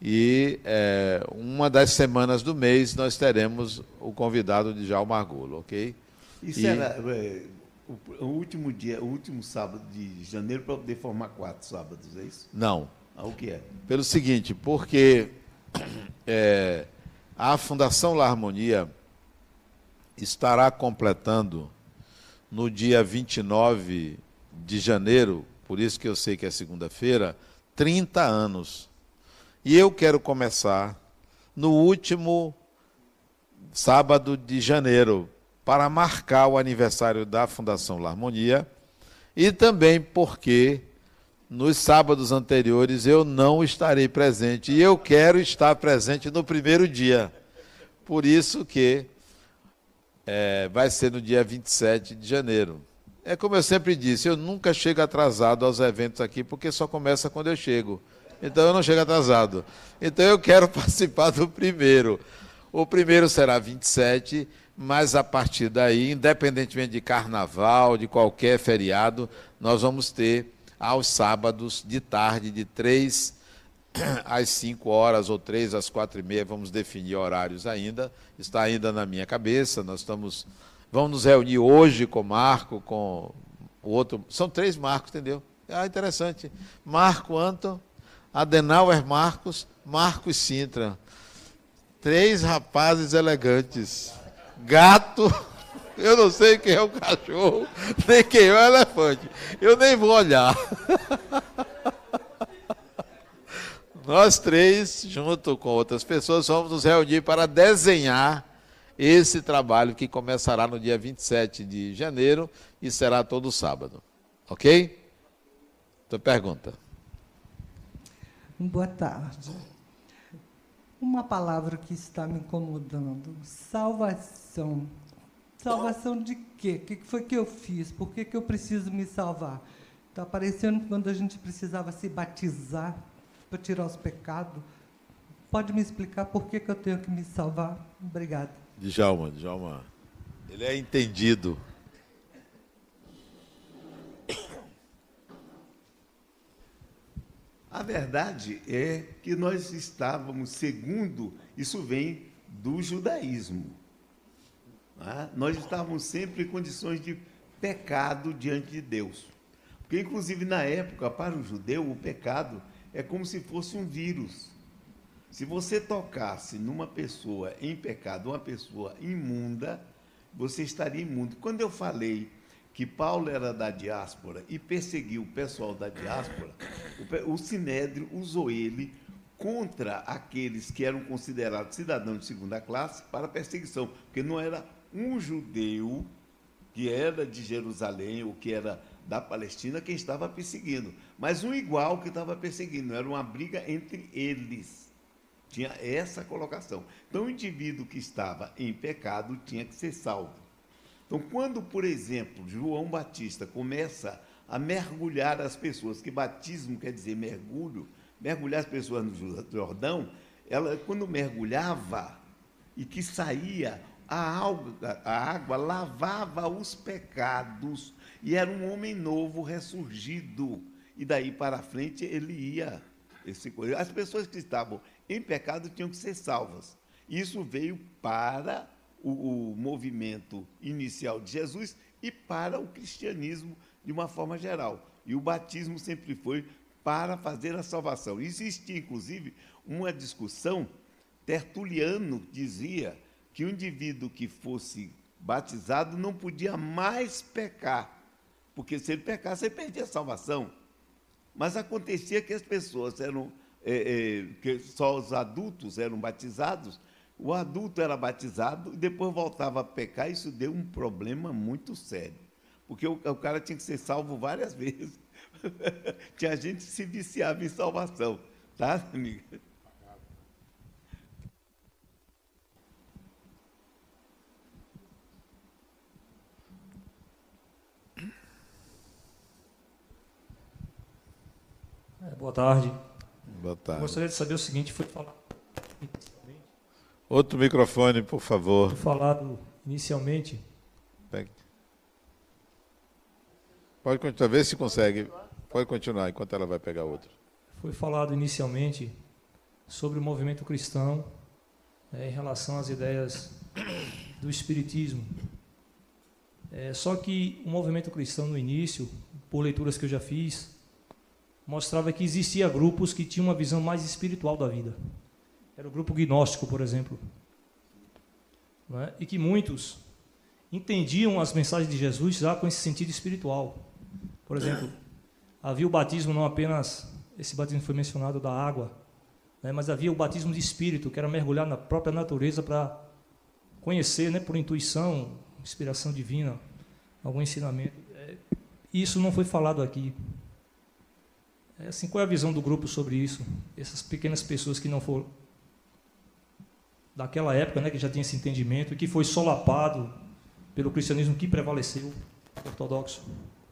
E é, uma das semanas do mês nós teremos o convidado de Jal Margulo, ok? Isso e... era é, o, o, último dia, o último sábado de janeiro para poder formar quatro sábados, é isso? Não. Ah, o que é? Pelo seguinte, porque é, a Fundação La Harmonia estará completando no dia 29 de janeiro, por isso que eu sei que é segunda-feira, 30 anos. E eu quero começar no último sábado de janeiro, para marcar o aniversário da Fundação La Harmonia e também porque nos sábados anteriores eu não estarei presente. E eu quero estar presente no primeiro dia. Por isso que é, vai ser no dia 27 de janeiro. É como eu sempre disse, eu nunca chego atrasado aos eventos aqui, porque só começa quando eu chego. Então eu não chego atrasado. Então eu quero participar do primeiro. O primeiro será 27, mas a partir daí, independentemente de carnaval, de qualquer feriado, nós vamos ter aos sábados de tarde, de 3 às 5 horas ou 3 às 4 e meia, vamos definir horários ainda. Está ainda na minha cabeça, nós estamos Vamos nos reunir hoje com Marco, com o outro. São três Marcos, entendeu? Ah, interessante. Marco Anton, Adenauer Marcos, Marcos Sintra. Três rapazes elegantes. Gato, eu não sei quem é o cachorro, nem quem é o elefante. Eu nem vou olhar. Nós três, junto com outras pessoas, vamos nos reunir para desenhar esse trabalho que começará no dia 27 de janeiro e será todo sábado. Ok? Tua pergunta. Boa tarde. Uma palavra que está me incomodando: salvação. Salvação de quê? O que foi que eu fiz? Por que, que eu preciso me salvar? Está parecendo quando a gente precisava se batizar para tirar os pecados. Pode me explicar por que, que eu tenho que me salvar? Obrigada. Djalma, Djalma. Ele é entendido. A verdade é que nós estávamos, segundo, isso vem do judaísmo. Né? Nós estávamos sempre em condições de pecado diante de Deus. Porque, inclusive, na época, para o judeu, o pecado é como se fosse um vírus. Se você tocasse numa pessoa em pecado, uma pessoa imunda, você estaria imundo. Quando eu falei que Paulo era da diáspora e perseguiu o pessoal da diáspora, o Sinédrio usou ele contra aqueles que eram considerados cidadãos de segunda classe para perseguição, porque não era um judeu que era de Jerusalém ou que era da Palestina quem estava perseguindo, mas um igual que estava perseguindo, era uma briga entre eles. Tinha essa colocação. Então, o indivíduo que estava em pecado tinha que ser salvo. Então, quando, por exemplo, João Batista começa a mergulhar as pessoas, que batismo quer dizer mergulho, mergulhar as pessoas no Jordão, ela, quando mergulhava e que saía, a água, a água lavava os pecados e era um homem novo ressurgido. E daí para frente ele ia. As pessoas que estavam em pecado tinham que ser salvas. Isso veio para o, o movimento inicial de Jesus e para o cristianismo de uma forma geral. E o batismo sempre foi para fazer a salvação. Existia, inclusive, uma discussão. Tertuliano dizia que o indivíduo que fosse batizado não podia mais pecar, porque se ele pecasse, ele perdia a salvação. Mas acontecia que as pessoas eram é, é, que só os adultos eram batizados, o adulto era batizado e depois voltava a pecar, isso deu um problema muito sério. Porque o, o cara tinha que ser salvo várias vezes. tinha gente que se viciava em salvação. Tá, amiga? Boa tarde. Boa tarde. Gostaria de saber o seguinte, foi falado Outro microfone, por favor. Foi falado inicialmente. Pode continuar, ver se consegue. Pode continuar enquanto ela vai pegar outro. Foi falado inicialmente sobre o movimento cristão né, em relação às ideias do espiritismo. É, só que o movimento cristão no início, por leituras que eu já fiz, mostrava que existia grupos que tinham uma visão mais espiritual da vida. Era o grupo gnóstico, por exemplo. É? E que muitos entendiam as mensagens de Jesus já com esse sentido espiritual. Por exemplo, havia o batismo não apenas, esse batismo foi mencionado da água, né? mas havia o batismo de espírito, que era mergulhar na própria natureza para conhecer, né, por intuição, inspiração divina, algum ensinamento. É, isso não foi falado aqui. É, assim, qual é a visão do grupo sobre isso? Essas pequenas pessoas que não foram daquela época, né, que já tinha esse entendimento que foi solapado pelo cristianismo que prevaleceu ortodoxo.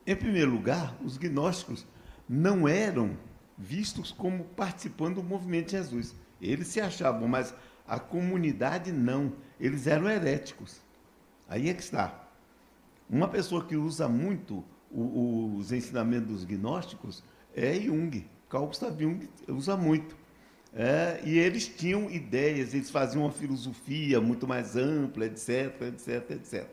Em primeiro lugar, os gnósticos não eram vistos como participando do movimento de Jesus. Eles se achavam, mas a comunidade não. Eles eram heréticos. Aí é que está. Uma pessoa que usa muito os ensinamentos dos gnósticos é Jung. Carl Gustav Jung usa muito. É, e eles tinham ideias, eles faziam uma filosofia muito mais ampla, etc, etc, etc.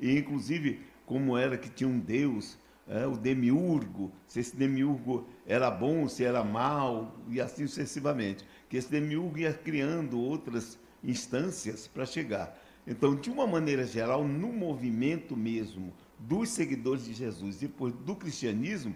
E, inclusive, como era que tinha um Deus, é, o demiurgo, se esse demiurgo era bom, se era mal, e assim sucessivamente. Que esse demiurgo ia criando outras instâncias para chegar. Então, de uma maneira geral, no movimento mesmo dos seguidores de Jesus e depois do cristianismo,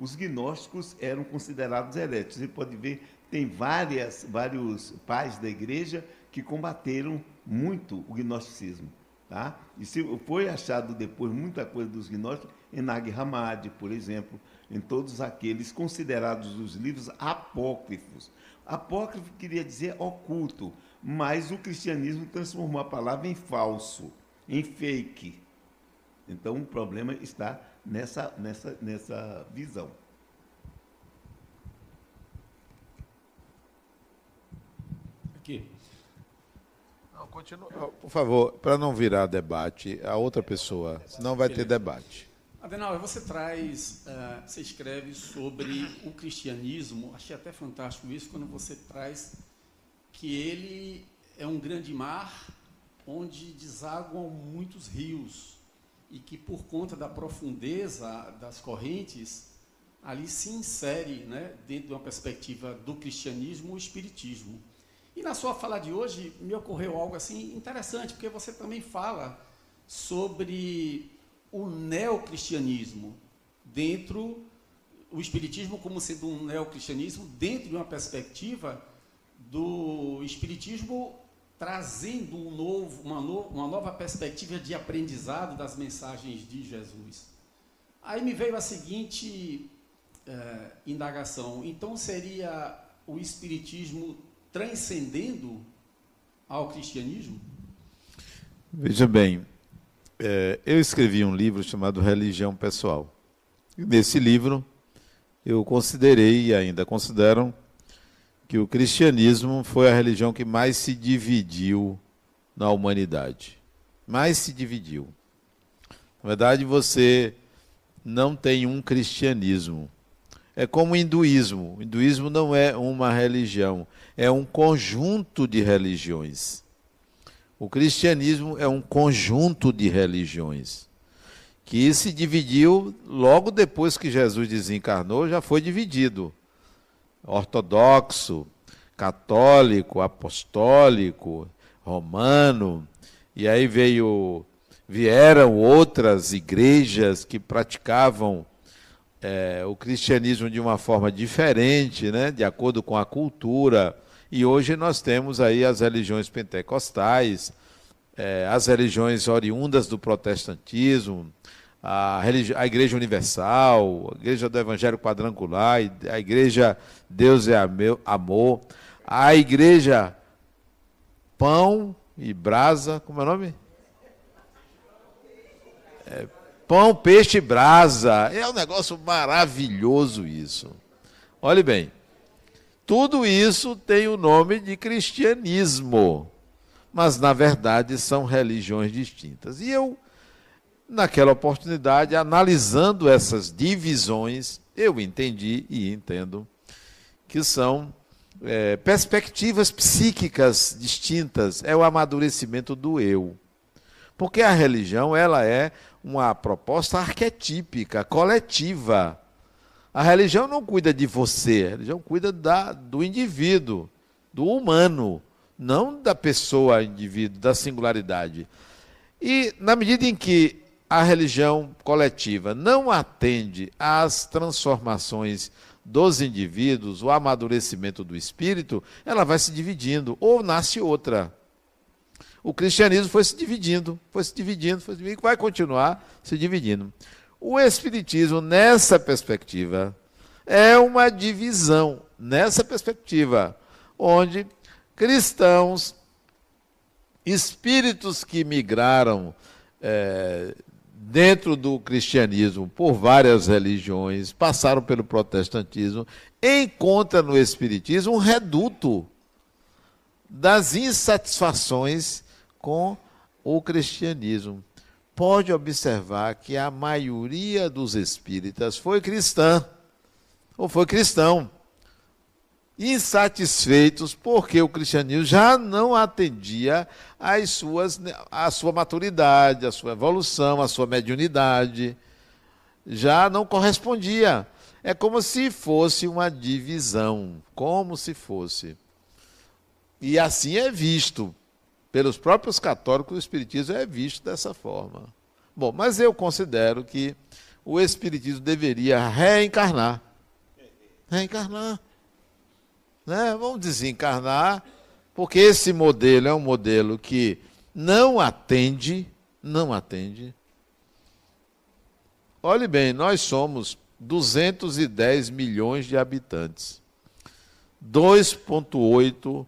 os gnósticos eram considerados heréticos. Você pode ver, tem várias, vários pais da igreja que combateram muito o gnosticismo. Tá? E se foi achado depois muita coisa dos gnósticos em Nag Hammadi, por exemplo, em todos aqueles considerados os livros apócrifos. Apócrifo queria dizer oculto, mas o cristianismo transformou a palavra em falso, em fake. Então o problema está nessa, nessa, nessa visão. Aqui. Não, continua. Por favor, para não virar debate, a outra pessoa, senão vai ter debate. Adenal, você traz, uh, você escreve sobre o cristianismo, achei até fantástico isso, quando você traz que ele é um grande mar onde desaguam muitos rios e que por conta da profundeza das correntes ali se insere, né, dentro de uma perspectiva do cristianismo, o espiritismo. E na sua fala de hoje me ocorreu algo assim interessante, porque você também fala sobre o neocristianismo dentro o espiritismo como sendo um neocristianismo dentro de uma perspectiva do espiritismo trazendo um novo, uma, no, uma nova perspectiva de aprendizado das mensagens de Jesus. Aí me veio a seguinte é, indagação: então seria o espiritismo transcendendo ao cristianismo? Veja bem, é, eu escrevi um livro chamado Religião Pessoal. E nesse livro eu considerei e ainda considero que o cristianismo foi a religião que mais se dividiu na humanidade. Mais se dividiu. Na verdade, você não tem um cristianismo. É como o hinduísmo. O hinduísmo não é uma religião, é um conjunto de religiões. O cristianismo é um conjunto de religiões que se dividiu logo depois que Jesus desencarnou, já foi dividido. Ortodoxo, católico, apostólico, romano, e aí veio vieram outras igrejas que praticavam é, o cristianismo de uma forma diferente, né, de acordo com a cultura. E hoje nós temos aí as religiões pentecostais, é, as religiões oriundas do protestantismo, a, a Igreja Universal, a Igreja do Evangelho Quadrangular, a Igreja Deus é Amor, a Igreja Pão e Brasa, como é o nome? É, pão, peixe e brasa. É um negócio maravilhoso isso. Olhe bem, tudo isso tem o nome de cristianismo, mas na verdade são religiões distintas. E eu, naquela oportunidade, analisando essas divisões, eu entendi e entendo que são é, perspectivas psíquicas distintas, é o amadurecimento do eu. Porque a religião ela é uma proposta arquetípica, coletiva a religião não cuida de você, a religião cuida da, do indivíduo, do humano, não da pessoa indivíduo, da singularidade. E na medida em que a religião coletiva não atende às transformações dos indivíduos, o amadurecimento do espírito, ela vai se dividindo, ou nasce outra. O cristianismo foi se dividindo, foi se dividindo, foi se dividindo, e vai continuar se dividindo. O Espiritismo, nessa perspectiva, é uma divisão nessa perspectiva, onde cristãos, espíritos que migraram é, dentro do cristianismo por várias religiões, passaram pelo protestantismo, encontra no espiritismo um reduto das insatisfações com o cristianismo. Pode observar que a maioria dos espíritas foi cristã ou foi cristão. Insatisfeitos porque o cristianismo já não atendia às suas, à sua maturidade, à sua evolução, à sua mediunidade. Já não correspondia. É como se fosse uma divisão, como se fosse. E assim é visto. Pelos próprios católicos, o Espiritismo é visto dessa forma. Bom, mas eu considero que o Espiritismo deveria reencarnar. Reencarnar. Né? Vamos desencarnar, porque esse modelo é um modelo que não atende, não atende. Olhe bem, nós somos 210 milhões de habitantes. 2,8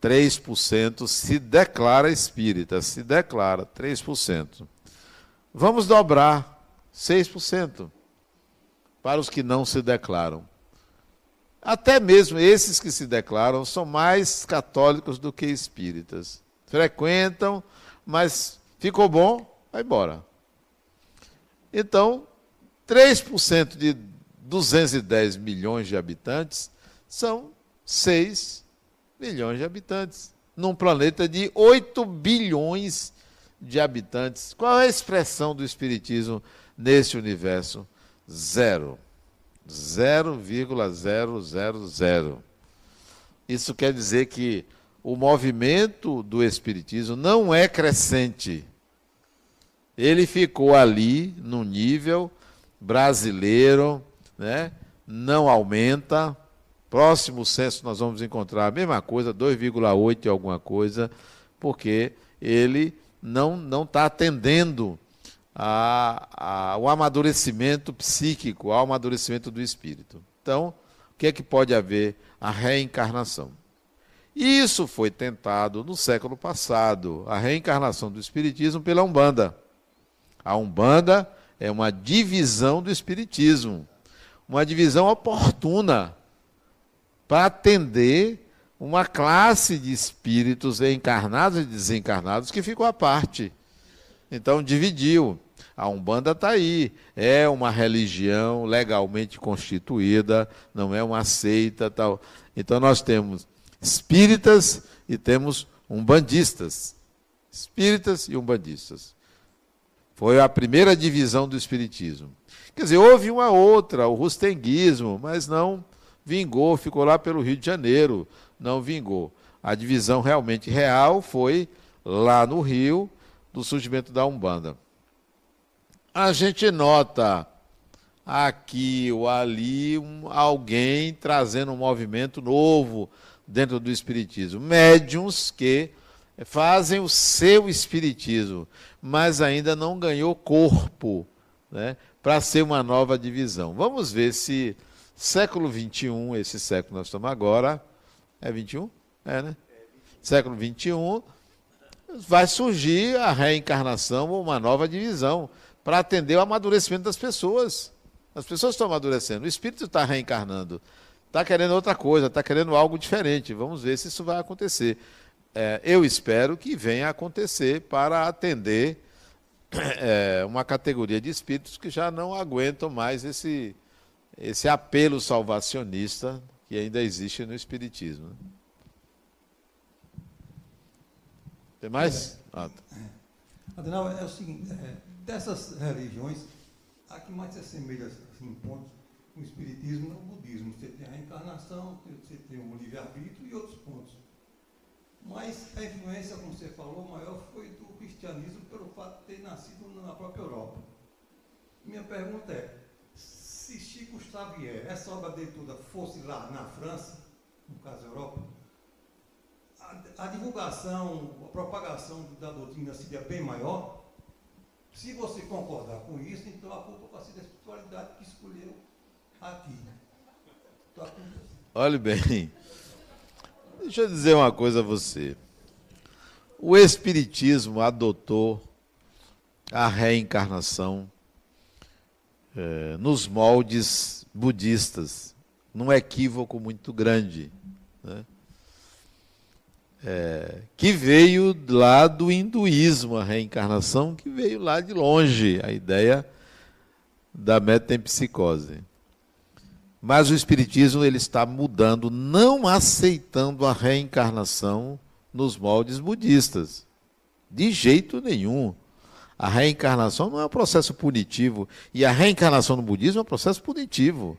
3% se declara espírita, se declara 3%. Vamos dobrar 6% para os que não se declaram. Até mesmo esses que se declaram são mais católicos do que espíritas. Frequentam, mas ficou bom, vai embora. Então, 3% de 210 milhões de habitantes são 6 milhões de habitantes, num planeta de 8 bilhões de habitantes. Qual é a expressão do Espiritismo nesse universo? Zero. 0,000. Isso quer dizer que o movimento do Espiritismo não é crescente. Ele ficou ali no nível brasileiro, né? não aumenta, Próximo censo nós vamos encontrar a mesma coisa, 2,8 e alguma coisa, porque ele não não está atendendo ao amadurecimento psíquico, ao amadurecimento do espírito. Então, o que é que pode haver? A reencarnação. Isso foi tentado no século passado, a reencarnação do espiritismo pela Umbanda. A Umbanda é uma divisão do espiritismo, uma divisão oportuna para atender uma classe de espíritos encarnados e desencarnados que ficou à parte. Então dividiu. A Umbanda está aí, é uma religião legalmente constituída, não é uma seita tal. Então nós temos espíritas e temos umbandistas. Espíritas e umbandistas. Foi a primeira divisão do espiritismo. Quer dizer, houve uma outra, o rustenguismo, mas não vingou, ficou lá pelo Rio de Janeiro, não vingou. A divisão realmente real foi lá no Rio, do surgimento da Umbanda. A gente nota aqui ou ali um, alguém trazendo um movimento novo dentro do Espiritismo. Médiums que fazem o seu Espiritismo, mas ainda não ganhou corpo né, para ser uma nova divisão. Vamos ver se Século XXI, esse século que nós estamos agora, é 21? É, né? Século XXI, vai surgir a reencarnação ou uma nova divisão para atender o amadurecimento das pessoas. As pessoas estão amadurecendo, o espírito está reencarnando, está querendo outra coisa, está querendo algo diferente. Vamos ver se isso vai acontecer. É, eu espero que venha a acontecer para atender é, uma categoria de espíritos que já não aguentam mais esse esse apelo salvacionista que ainda existe no Espiritismo. Né? Tem mais? É, ah, tá. Adenal, é o seguinte, é, dessas religiões, a que mais se assemelha assim, em pontos o Espiritismo é o budismo. Você tem a reencarnação, você tem o livre-arbítrio e outros pontos. Mas a influência, como você falou, maior foi do cristianismo pelo fato de ter nascido na própria Europa. Minha pergunta é, se Chico Xavier, essa obra dele toda, fosse lá na França, no caso Europa, a, a divulgação, a propagação da doutrina seria bem maior. Se você concordar com isso, então a culpa vai ser da espiritualidade que escolheu aqui. Tá acontecendo. Olhe bem. Deixa eu dizer uma coisa a você. O Espiritismo adotou a reencarnação eh, nos moldes budistas, num equívoco muito grande, né? É, que veio lá do hinduísmo, a reencarnação, que veio lá de longe, a ideia da metempsicose. Mas o espiritismo ele está mudando, não aceitando a reencarnação nos moldes budistas. De jeito nenhum. A reencarnação não é um processo punitivo. E a reencarnação no budismo é um processo punitivo.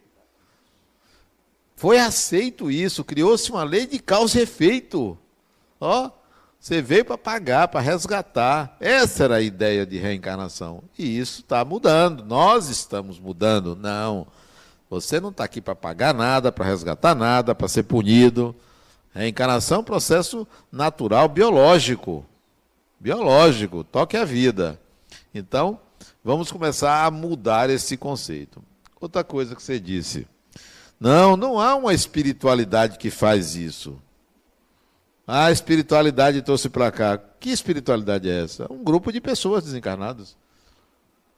Foi aceito isso, criou-se uma lei de causa e efeito. Ó, você veio para pagar, para resgatar. Essa era a ideia de reencarnação. E isso está mudando. Nós estamos mudando. Não. Você não está aqui para pagar nada, para resgatar nada, para ser punido. Reencarnação é um processo natural, biológico. Biológico, toque a vida. Então, vamos começar a mudar esse conceito. Outra coisa que você disse. Não, não há uma espiritualidade que faz isso. A espiritualidade trouxe para cá. Que espiritualidade é essa? Um grupo de pessoas desencarnadas.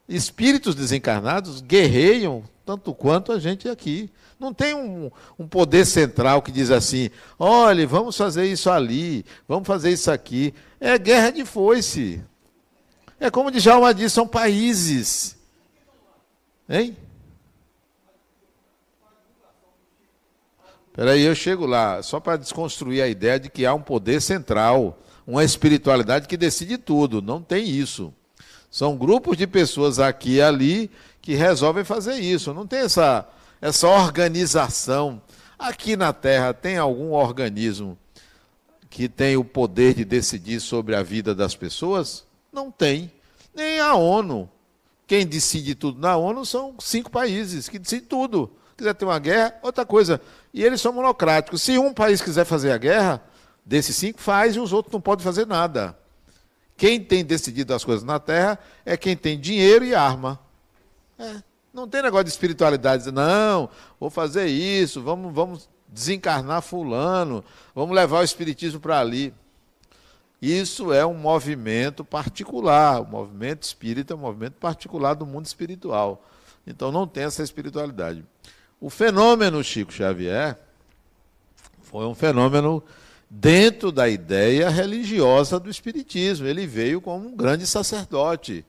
Espíritos desencarnados guerreiam tanto quanto a gente aqui. Não tem um, um, poder central que diz assim: olhe, vamos fazer isso ali, vamos fazer isso aqui. É guerra de foice. É como Djalma disse, são países. Hein? Peraí, eu chego lá, só para desconstruir a ideia de que há um poder central, uma espiritualidade que decide tudo. Não tem isso. São grupos de pessoas aqui e ali que resolvem fazer isso. Não tem essa, essa organização. Aqui na Terra tem algum organismo que tem o poder de decidir sobre a vida das pessoas? Não tem. Nem a ONU. Quem decide tudo na ONU são cinco países que decidem tudo. Quiser ter uma guerra, outra coisa. E eles são monocráticos. Se um país quiser fazer a guerra, desses cinco faz e os outros não podem fazer nada. Quem tem decidido as coisas na Terra é quem tem dinheiro e arma. É. Não tem negócio de espiritualidade, não, vou fazer isso, vamos, vamos desencarnar fulano, vamos levar o espiritismo para ali. Isso é um movimento particular, o movimento espírita é um movimento particular do mundo espiritual. Então não tem essa espiritualidade. O fenômeno Chico Xavier foi um fenômeno dentro da ideia religiosa do Espiritismo. Ele veio como um grande sacerdote.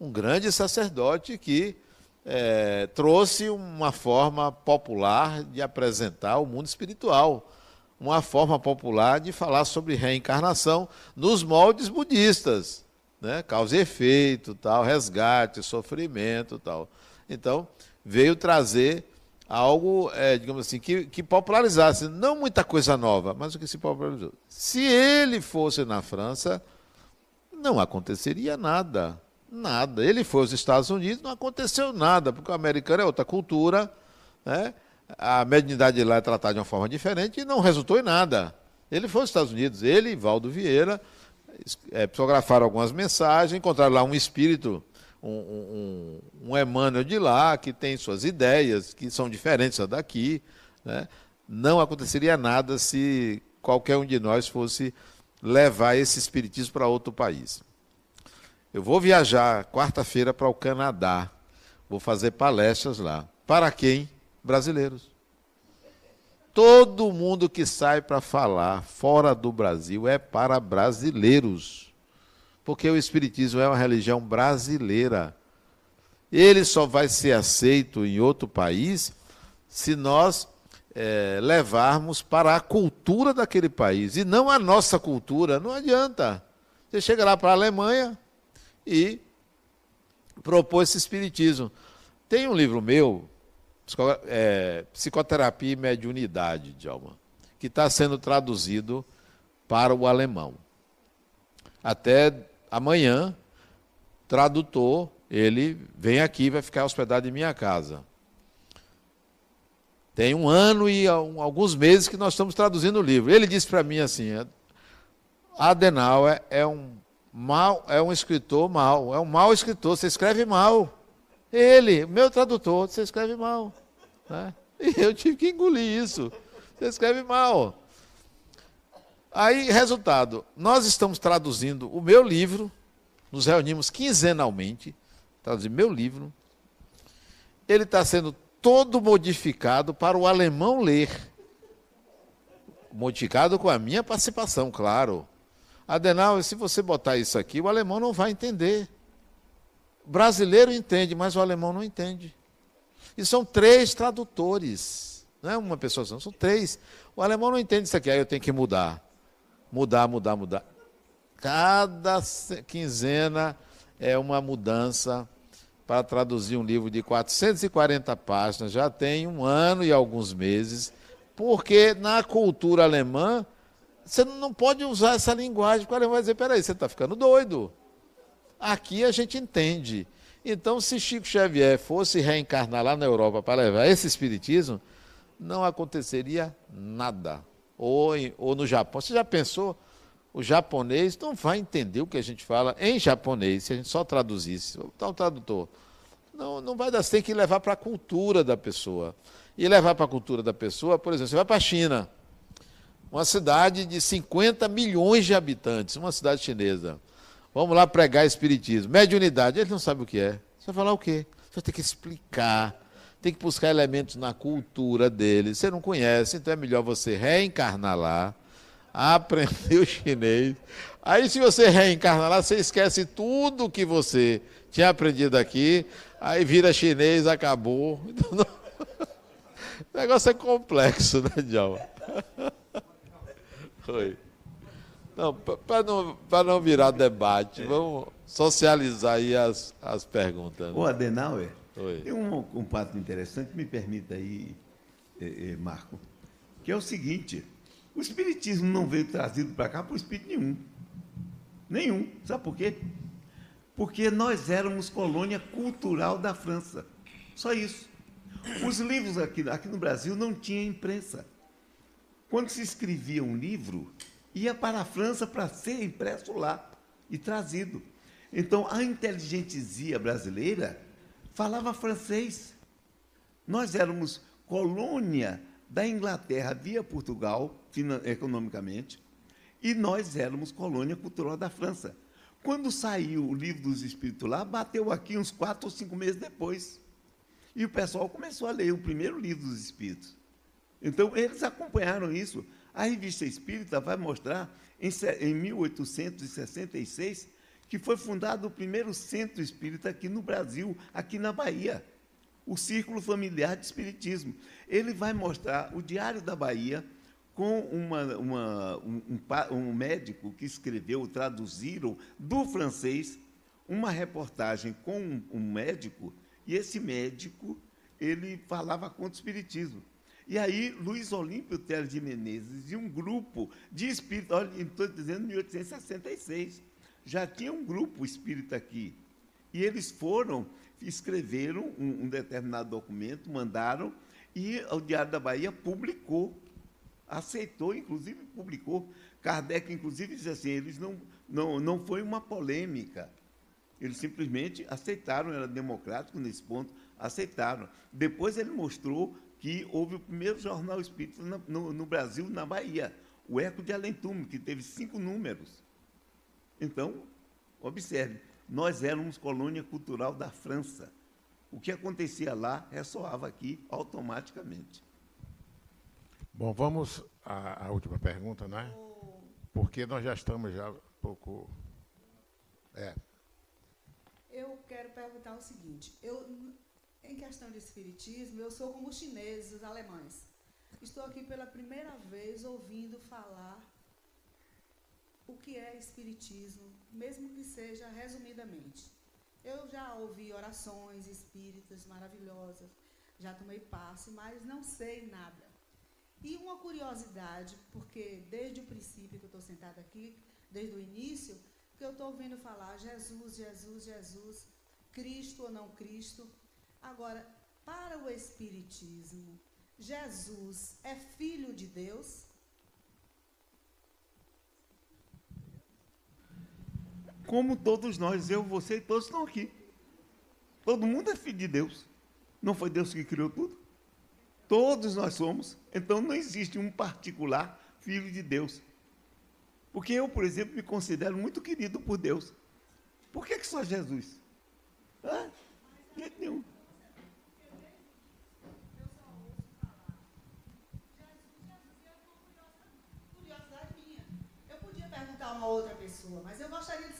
Um grande sacerdote que é, trouxe uma forma popular de apresentar o mundo espiritual. Uma forma popular de falar sobre reencarnação nos moldes budistas. Né? Causa e efeito, tal, resgate, sofrimento tal. Então, veio trazer algo, é, digamos assim, que, que popularizasse, não muita coisa nova, mas o que se popularizou. Se ele fosse na França, não aconteceria nada. Nada. Ele foi aos Estados Unidos, não aconteceu nada, porque o americano é outra cultura, né? a mediunidade lá é tratada de uma forma diferente e não resultou em nada. Ele foi aos Estados Unidos, ele e Valdo Vieira, é, psicografaram algumas mensagens, encontraram lá um espírito um, um, um Emmanuel de lá, que tem suas ideias, que são diferentes daqui. Né? Não aconteceria nada se qualquer um de nós fosse levar esse espiritismo para outro país. Eu vou viajar quarta-feira para o Canadá. Vou fazer palestras lá. Para quem? Brasileiros. Todo mundo que sai para falar fora do Brasil é para brasileiros porque o Espiritismo é uma religião brasileira. Ele só vai ser aceito em outro país se nós é, levarmos para a cultura daquele país e não a nossa cultura. Não adianta. Você chega lá para a Alemanha e propõe esse Espiritismo. Tem um livro meu, é, Psicoterapia e Mediunidade, Djalma, que está sendo traduzido para o alemão. Até amanhã, tradutor, ele vem aqui vai ficar hospedado em minha casa. Tem um ano e alguns meses que nós estamos traduzindo o livro. Ele disse para mim assim: Adenauer é, é um mal, é um escritor mal, é um mau escritor, você escreve mal. Ele, meu tradutor, você escreve mal. Né? E eu tive que engolir isso. Você escreve mal. Aí, resultado, nós estamos traduzindo o meu livro, nos reunimos quinzenalmente, traduzir meu livro. Ele está sendo todo modificado para o alemão ler. Modificado com a minha participação, claro. Adenal, se você botar isso aqui, o alemão não vai entender. O brasileiro entende, mas o alemão não entende. E são três tradutores. Não é uma pessoa, são três. O alemão não entende isso aqui, aí eu tenho que mudar. Mudar, mudar, mudar. Cada quinzena é uma mudança para traduzir um livro de 440 páginas. Já tem um ano e alguns meses, porque na cultura alemã você não pode usar essa linguagem, porque o alemão vai dizer: peraí, você está ficando doido. Aqui a gente entende. Então, se Chico Xavier fosse reencarnar lá na Europa para levar esse espiritismo, não aconteceria nada. Ou, em, ou no Japão. Você já pensou? O japonês não vai entender o que a gente fala em japonês se a gente só traduzisse. Então, tradutor. Não, não vai dar. Você tem que levar para a cultura da pessoa. E levar para a cultura da pessoa, por exemplo, você vai para a China, uma cidade de 50 milhões de habitantes, uma cidade chinesa. Vamos lá pregar espiritismo. Mediunidade, ele não sabe o que é. Você vai falar o quê? Você tem que explicar, tem que buscar elementos na cultura dele. Você não conhece, então é melhor você reencarnar lá, aprender o chinês. Aí, se você reencarnar lá, você esquece tudo que você tinha aprendido aqui, aí vira chinês, acabou. Então, não... O negócio é complexo, né, Djalma? Oi. Não, para não, não virar debate, vamos socializar aí as, as perguntas. Né? O Adenauer, Oi. tem um, um fato interessante, me permita aí, eh, eh, Marco, que é o seguinte, o Espiritismo não veio trazido para cá por Espírito nenhum. Nenhum. Sabe por quê? Porque nós éramos colônia cultural da França. Só isso. Os livros aqui, aqui no Brasil não tinha imprensa. Quando se escrevia um livro, ia para a França para ser impresso lá e trazido. Então, a inteligentesia brasileira falava francês. Nós éramos colônia da Inglaterra via Portugal, economicamente, e nós éramos colônia cultural da França. Quando saiu o livro dos Espíritos lá, bateu aqui uns quatro ou cinco meses depois. E o pessoal começou a ler o primeiro livro dos Espíritos. Então, eles acompanharam isso. A revista Espírita vai mostrar, em, em 1866, que foi fundado o primeiro centro espírita aqui no Brasil, aqui na Bahia, o Círculo Familiar de Espiritismo. Ele vai mostrar o Diário da Bahia com uma, uma, um, um, um médico que escreveu, traduziram do francês, uma reportagem com um, um médico, e esse médico ele falava contra o espiritismo. E aí, Luiz Olímpio Teles de Menezes e um grupo de espíritas, olha, estou dizendo 1866, já tinha um grupo espírita aqui. E eles foram, escreveram um, um determinado documento, mandaram, e o Diário da Bahia publicou, aceitou, inclusive publicou. Kardec, inclusive, disse assim: eles não, não, não foi uma polêmica. Eles simplesmente aceitaram, era democrático nesse ponto, aceitaram. Depois ele mostrou que houve o primeiro jornal espírita no, no, no Brasil, na Bahia, o Eco de Alentume, que teve cinco números. Então, observe, nós éramos colônia cultural da França. O que acontecia lá ressoava aqui automaticamente. Bom, vamos à, à última pergunta, não é? Porque nós já estamos já um pouco. É. Eu quero perguntar o seguinte: eu em questão de espiritismo, eu sou como os chineses, os alemães. Estou aqui pela primeira vez ouvindo falar o que é espiritismo, mesmo que seja resumidamente. Eu já ouvi orações espíritas maravilhosas, já tomei passe, mas não sei nada. E uma curiosidade, porque desde o princípio que eu estou sentada aqui, desde o início, que eu estou ouvindo falar Jesus, Jesus, Jesus, Cristo ou não Cristo, Agora, para o Espiritismo, Jesus é filho de Deus? Como todos nós, eu, você e todos estão aqui. Todo mundo é filho de Deus. Não foi Deus que criou tudo? Todos nós somos. Então não existe um particular filho de Deus. Porque eu, por exemplo, me considero muito querido por Deus. Por que, que só Jesus? Ah, de jeito nenhum. Uma outra pessoa, mas eu gostaria de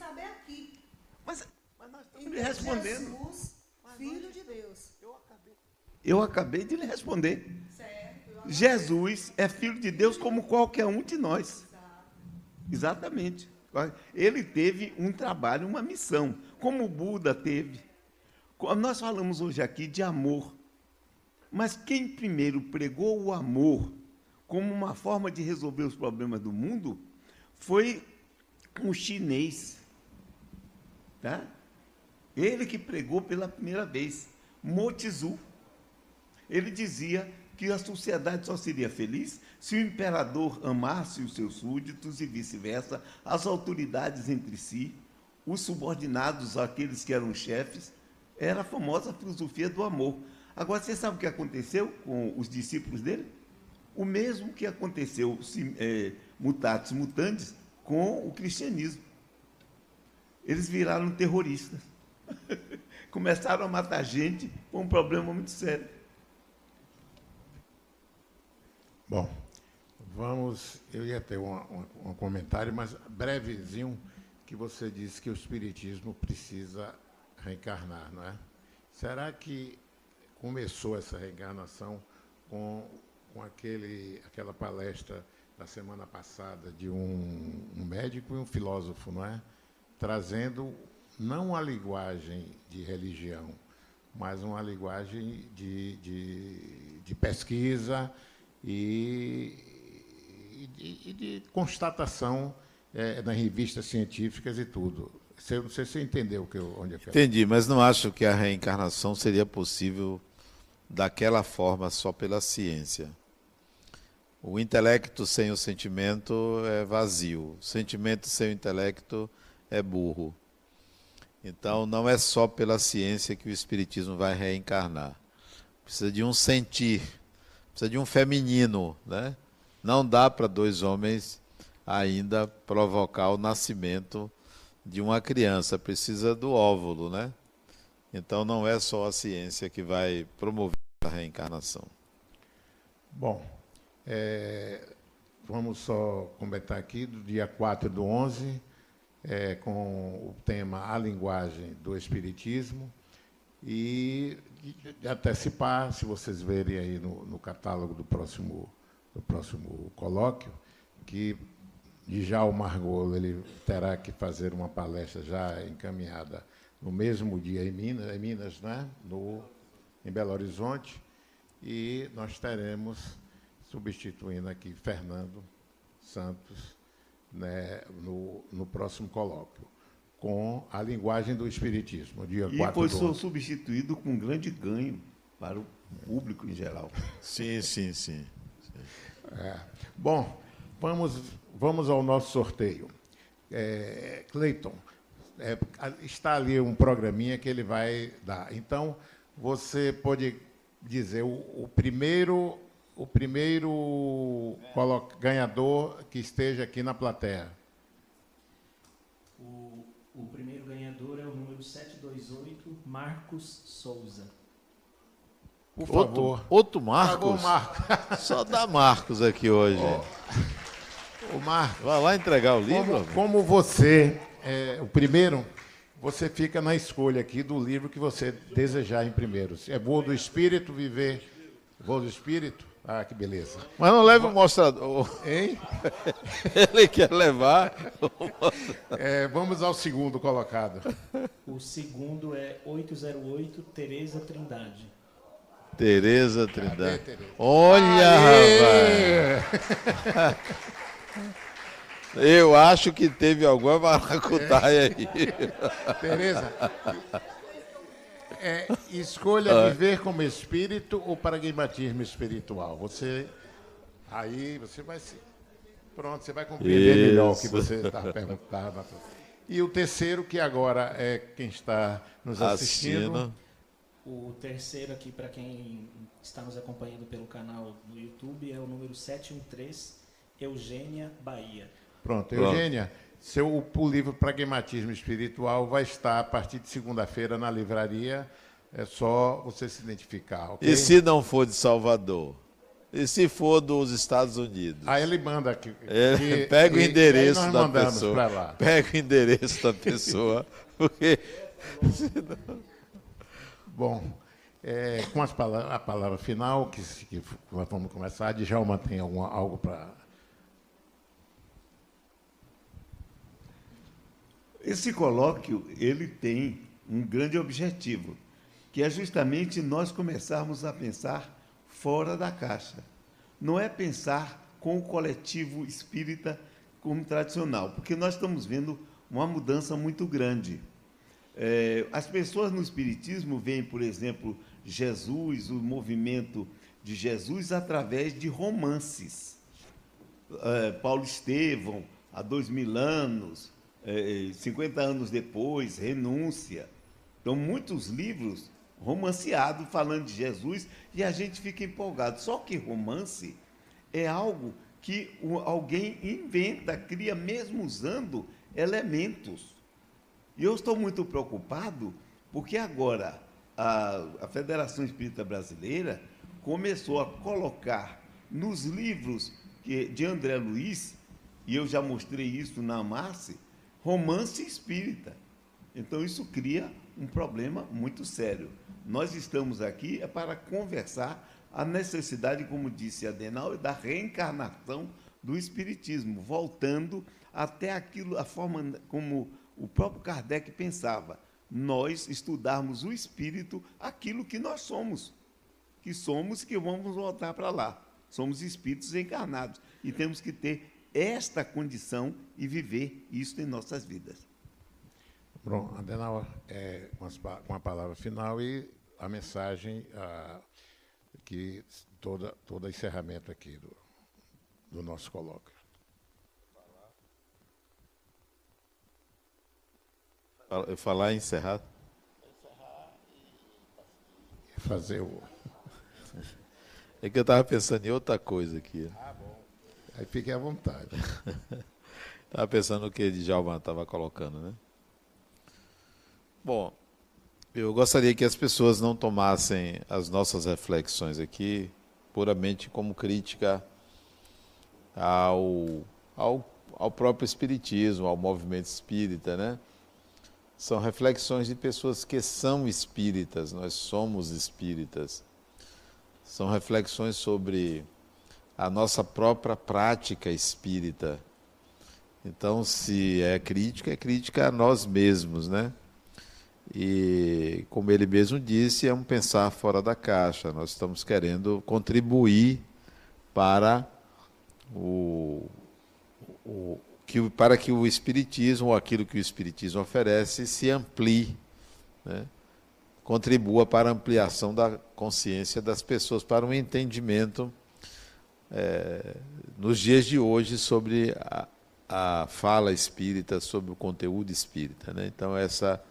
lhe respondendo. Jesus, Filho de Deus. Eu acabei de lhe responder. Certo. Jesus é filho de Deus como qualquer um de nós. Exatamente. Ele teve um trabalho, uma missão, como o Buda teve. Nós falamos hoje aqui de amor. Mas quem primeiro pregou o amor como uma forma de resolver os problemas do mundo foi um chinês. Tá? Ele que pregou pela primeira vez, Mo Tzu. Ele dizia que a sociedade só seria feliz se o imperador amasse os seus súditos e vice-versa, as autoridades entre si, os subordinados àqueles que eram chefes. Era a famosa filosofia do amor. Agora, você sabe o que aconteceu com os discípulos dele? O mesmo que aconteceu, sim, é, mutatis mutandis, com o cristianismo. Eles viraram terroristas. Começaram a matar gente com um problema muito sério. Bom, vamos. Eu ia ter um, um- um comentário, mas brevezinho, que você disse que o Espiritismo precisa reencarnar, não é? Será que começou essa reencarnação com, com aquele, aquela palestra da semana passada de um, um médico e um filósofo, não é? Trazendo não a linguagem de religião, mas uma linguagem de, de, de pesquisa e, e de, constatação eh, nas revistas científicas e tudo. Você, não sei se você entendeu que eu, onde eu quero. Entendi, mas não acho que a reencarnação seria possível daquela forma só pela ciência. O intelecto sem o sentimento é vazio. O sentimento sem o intelecto é burro. Então, não é só pela ciência que o Espiritismo vai reencarnar. Precisa de um sentir, precisa de um feminino. Né? Não dá para dois homens ainda provocar o nascimento de uma criança, precisa do óvulo. Né? Então, não é só a ciência que vai promover a reencarnação. Bom, é, vamos só comentar aqui do dia 4 do 11, é, com o tema A Linguagem do Espiritismo, e antecipar, se vocês verem aí no, no catálogo do próximo, do próximo colóquio, que Djalma Margolo ele terá que fazer uma palestra já encaminhada no mesmo dia em Minas, em Minas né? no, em Belo Horizonte, e nós teremos, substituindo aqui Fernando Santos, né, no, no próximo colóquio, com a linguagem do Espiritismo, dia E 4 foi do su- 11. substituído com um grande ganho para o público em geral. Sim, sim, sim. É. Bom, vamos, vamos ao nosso sorteio. É, Cleiton, é, está ali um programinha que ele vai dar. Então, você pode dizer o, o primeiro, o primeiro ganhador que esteja aqui na plateia. O, o primeiro ganhador é o número 728, Marcos Souza. Por Outro, favor. outro Tá Marcos? Marcos. Só dá Marcos aqui hoje. O Marcos. Vai lá entregar o livro? Como, como você é o primeiro, você fica na escolha aqui do livro que você desejar em primeiro. Se é Voo do Espírito, Viver Voo do Espírito? Ah, que beleza. Mas não leve o mostrador. Hein? Ele quer levar. É, vamos ao segundo colocado. O segundo é 808, Tereza Trindade. Tereza Trindade. Tereza? Olha, Aê! rapaz. Eu acho que teve alguma maracutaia aí. Tereza, é, escolha viver como espírito ou pragmatismo espiritual. Você aí você vai se pronto, você vai compreender melhor o que Isso. você está perguntando. E o terceiro que agora é quem está nos assistindo. O terceiro aqui, para quem está nos acompanhando pelo canal do YouTube, é o número 713, Eugênia Bahia. Pronto, Eugênia, seu, o livro Pragmatismo Espiritual vai estar a partir de segunda-feira na livraria. É só você se identificar. Okay? E se não for de Salvador? E se for dos Estados Unidos? Aí ele manda aqui. Ele pega o endereço da pessoa. Pega o endereço da pessoa. Porque. Bom, é, com as palavras, a palavra final, que, que nós vamos começar, a Djalma tem alguma, algo para. Esse colóquio ele tem um grande objetivo, que é justamente nós começarmos a pensar fora da caixa. Não é pensar com o coletivo espírita como tradicional, porque nós estamos vendo uma mudança muito grande. É, as pessoas no Espiritismo veem, por exemplo, Jesus, o movimento de Jesus, através de romances. É, Paulo Estevão, há dois mil anos, é, 50 anos depois, Renúncia. Então, muitos livros romanceado falando de Jesus e a gente fica empolgado. Só que romance é algo que alguém inventa, cria, mesmo usando elementos. E eu estou muito preocupado porque agora a, a Federação Espírita Brasileira começou a colocar nos livros que, de André Luiz, e eu já mostrei isso na Marce, romance espírita. Então isso cria um problema muito sério. Nós estamos aqui é para conversar a necessidade, como disse Adenal, da reencarnação do espiritismo, voltando até aquilo, a forma como o próprio Kardec pensava, nós estudarmos o espírito, aquilo que nós somos, que somos que vamos voltar para lá. Somos espíritos encarnados e temos que ter esta condição e viver isso em nossas vidas. Pronto, Adenauer, é, com a palavra final e a mensagem a, que toda todo encerramento aqui do, do nosso colóquio. Falar, falar e encerrar? E fazer o. É que eu estava pensando em outra coisa aqui. Ah, bom. Aí fique à vontade. Estava pensando no que Djalma estava colocando, né? Bom, eu gostaria que as pessoas não tomassem as nossas reflexões aqui puramente como crítica ao, ao, ao próprio Espiritismo, ao movimento espírita, né? São reflexões de pessoas que são espíritas, nós somos espíritas. São reflexões sobre a nossa própria prática espírita. Então, se é crítica, é crítica a nós mesmos, né? E, como ele mesmo disse, é um pensar fora da caixa. Nós estamos querendo contribuir para o, o que, para que o Espiritismo, ou aquilo que o Espiritismo oferece, se amplie, né? contribua para a ampliação da consciência das pessoas, para um entendimento é, nos dias de hoje sobre a, a fala espírita, sobre o conteúdo espírita. Né? Então, essa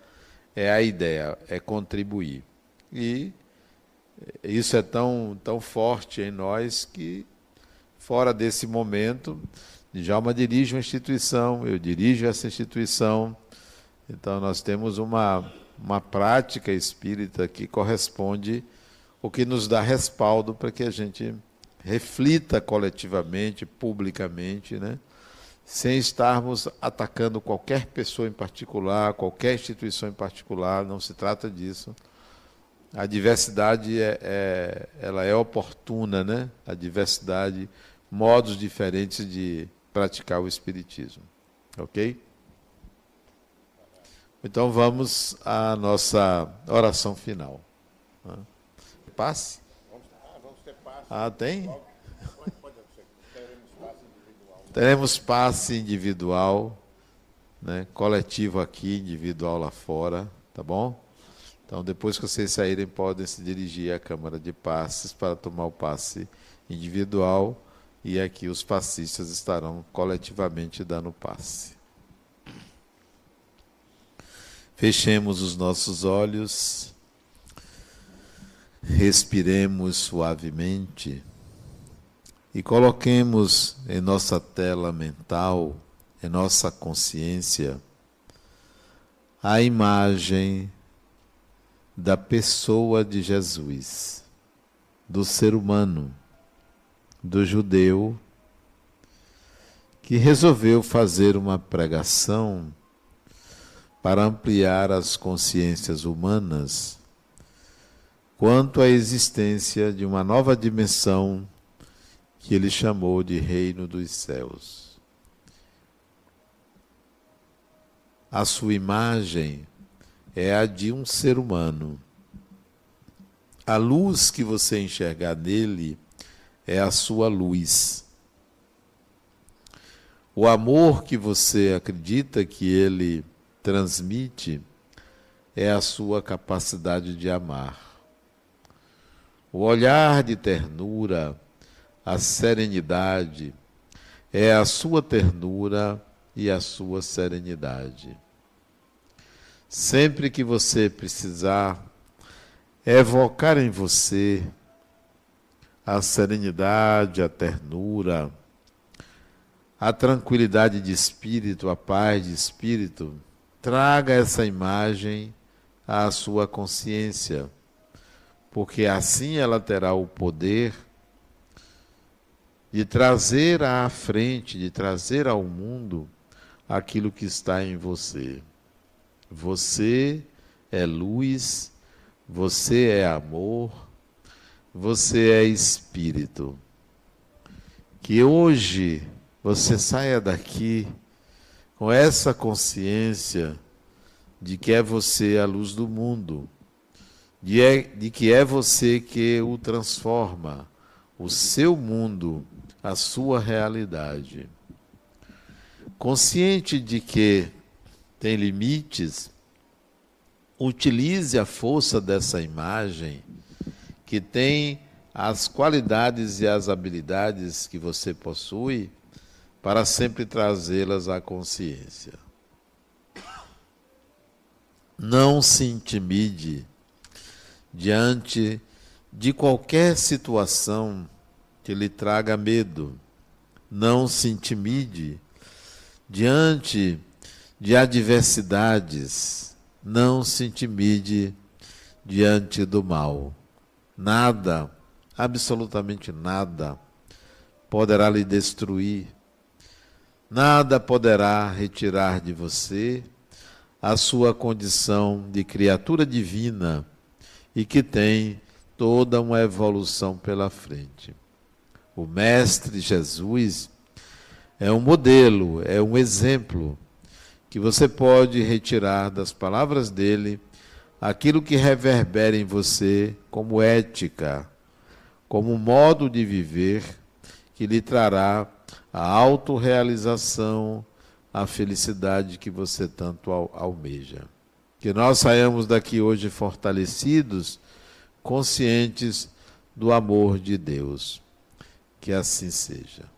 é a ideia, é contribuir. E isso é tão, tão forte em nós que, fora desse momento, Djalma dirige uma instituição, eu dirijo essa instituição, então nós temos uma, uma prática espírita que corresponde, o que nos dá respaldo para que a gente reflita coletivamente, publicamente, né? sem estarmos atacando qualquer pessoa em particular, qualquer instituição em particular, não se trata disso. A diversidade é, é, ela é oportuna, né? A diversidade, modos diferentes de praticar o espiritismo, ok? Então vamos à nossa oração final. Passe? Ah, tem? Teremos passe individual, né, coletivo aqui, individual lá fora, tá bom? Então, depois que vocês saírem, podem se dirigir à Câmara de Passes para tomar o passe individual e aqui os passistas estarão coletivamente dando passe. Fechemos os nossos olhos. Respiremos suavemente e coloquemos em nossa tela mental, em nossa consciência, a imagem da pessoa de Jesus, do ser humano, do judeu, que resolveu fazer uma pregação para ampliar as consciências humanas quanto à existência de uma nova dimensão que ele chamou de Reino dos Céus. A sua imagem é a de um ser humano. A luz que você enxergar nele é a sua luz. O amor que você acredita que ele transmite é a sua capacidade de amar. O olhar de ternura, a serenidade, é a sua ternura e a sua serenidade. Sempre que você precisar evocar em você a serenidade, a ternura, a tranquilidade de espírito, a paz de espírito, traga essa imagem à sua consciência, porque assim ela terá o poder de trazer à frente, de trazer ao mundo aquilo que está em você. Você é luz, você é amor, você é espírito. Que hoje você saia daqui com essa consciência de que é você a luz do mundo, de, é, de que é você que o transforma, o seu mundo, a sua realidade. Consciente de que tem limites, utilize a força dessa imagem que tem as qualidades e as habilidades que você possui para sempre trazê-las à consciência. Não se intimide diante de qualquer situação que lhe traga medo. Não se intimide diante de adversidades. Não se intimide diante do mal. Nada, absolutamente nada, poderá lhe destruir Nada poderá retirar de você a sua condição de criatura divina e que tem toda uma evolução pela frente. O Mestre Jesus é um modelo, é um exemplo que você pode retirar das palavras dele aquilo que reverbera em você como ética, como modo de viver que lhe trará a autorrealização, a felicidade que você tanto almeja. Que nós saímos daqui hoje fortalecidos, conscientes do amor de Deus. Que assim seja.